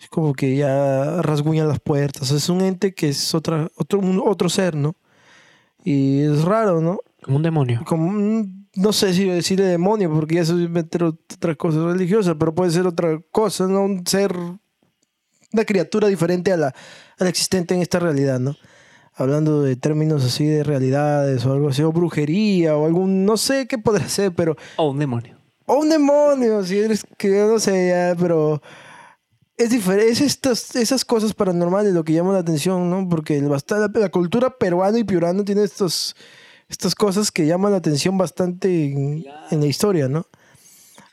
Es como que ya rasguña las puertas. Es un ente que es otra, otro, un- otro ser, ¿no? Y es raro, ¿no? Como un demonio. Como, un- no sé si decirle demonio, porque ya eso es meter otra cosa religiosa, pero puede ser otra cosa, ¿no? Un ser, una criatura diferente a la, a la existente en esta realidad, ¿no? Hablando de términos así de realidades o algo así, o brujería o algún, no sé qué podrá ser, pero Oh, un demonio. o un demonio, si eres que no sé, ya, pero es diferente, es estas, esas cosas paranormales lo que llama la atención, ¿no? Porque el la, la cultura peruana y piurana tiene estos, estas cosas que llaman la atención bastante en, en la historia, ¿no?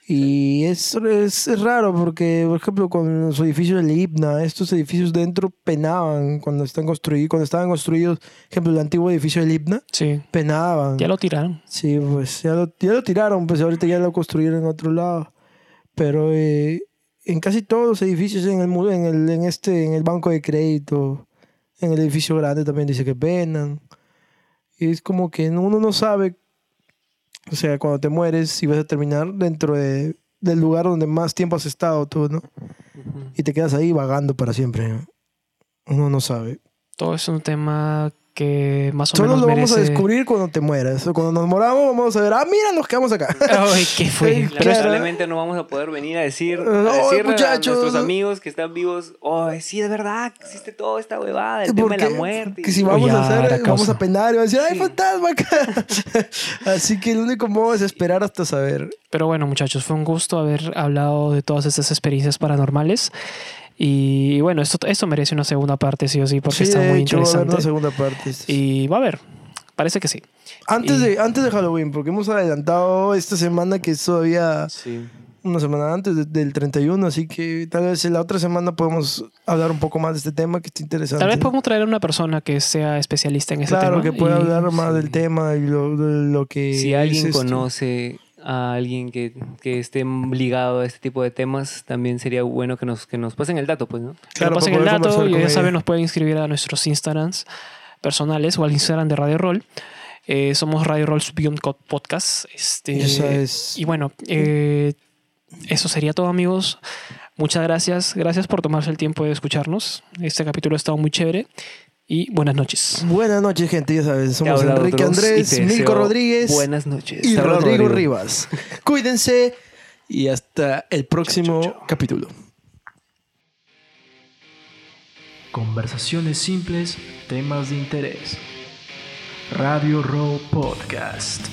Y es, es, es raro porque, por ejemplo, con los edificios del IPNA, estos edificios dentro penaban cuando, están construidos, cuando estaban construidos, por ejemplo, el antiguo edificio del IPNA, Sí. penaban. Ya lo tiraron. Sí, pues ya lo, ya lo tiraron, pues ahorita ya lo construyeron en otro lado. Pero eh, en casi todos los edificios, en el, en el, en este, en el banco de crédito, en el edificio grande también dice que penan. Y es como que uno no sabe, o sea, cuando te mueres, si vas a terminar dentro de, del lugar donde más tiempo has estado tú, ¿no? Y te quedas ahí vagando para siempre. ¿no? Uno no sabe. Todo es un tema que más o Solo menos lo vamos a descubrir cuando te mueras. Cuando nos moramos, vamos a ver, ah, mira, nos quedamos acá. Ay, ¿qué fue? Lamentablemente no vamos a poder venir a decir, a decirle muchachos. a nuestros amigos que están vivos, oh, sí, de verdad, existe toda esta huevada, el tema de la muerte. Que si vamos a hacer, vamos a penar y van a decir, ¡ay, Sí. fantasma acá! Así que el único modo es esperar hasta saber. Pero bueno, muchachos, fue un gusto haber hablado de todas estas experiencias paranormales. Y bueno, esto, esto merece una segunda parte, sí o sí, porque Sí, está de muy hecho, va a haber interesante. una segunda parte. Y va a haber, parece que sí. Antes, y- de, antes de Halloween, porque hemos adelantado esta semana que es todavía Sí. una semana antes de- del 31, así que tal vez en la otra semana podemos hablar un poco más de este tema que está interesante. Tal vez podemos traer a una persona que sea especialista en ese Claro, tema. que pueda y- hablar más sí. del tema y lo, de lo que... Si es alguien esto. conoce a alguien que, que esté ligado a este tipo de temas, también sería bueno que nos, que nos pasen el dato, pues, ¿no? Que nos Claro, pasen el dato y ya saben, nos pueden inscribir a nuestros Instagrams personales o al Instagram de Radio Roll. Eh, somos Radio Roll Podcast. Este, sabes. Y bueno, eh, eso sería todo, amigos. Muchas gracias. Gracias por tomarse el tiempo de escucharnos. Este capítulo ha estado muy chévere. Y buenas noches. Buenas noches, gente, ya saben, Te somos Enrique Andrés, Milko Rodríguez Buenas noches. y Rodrigo Rivas. Cuídense y hasta el próximo capítulo. Conversaciones simples, temas de interés. Radio Row Podcast.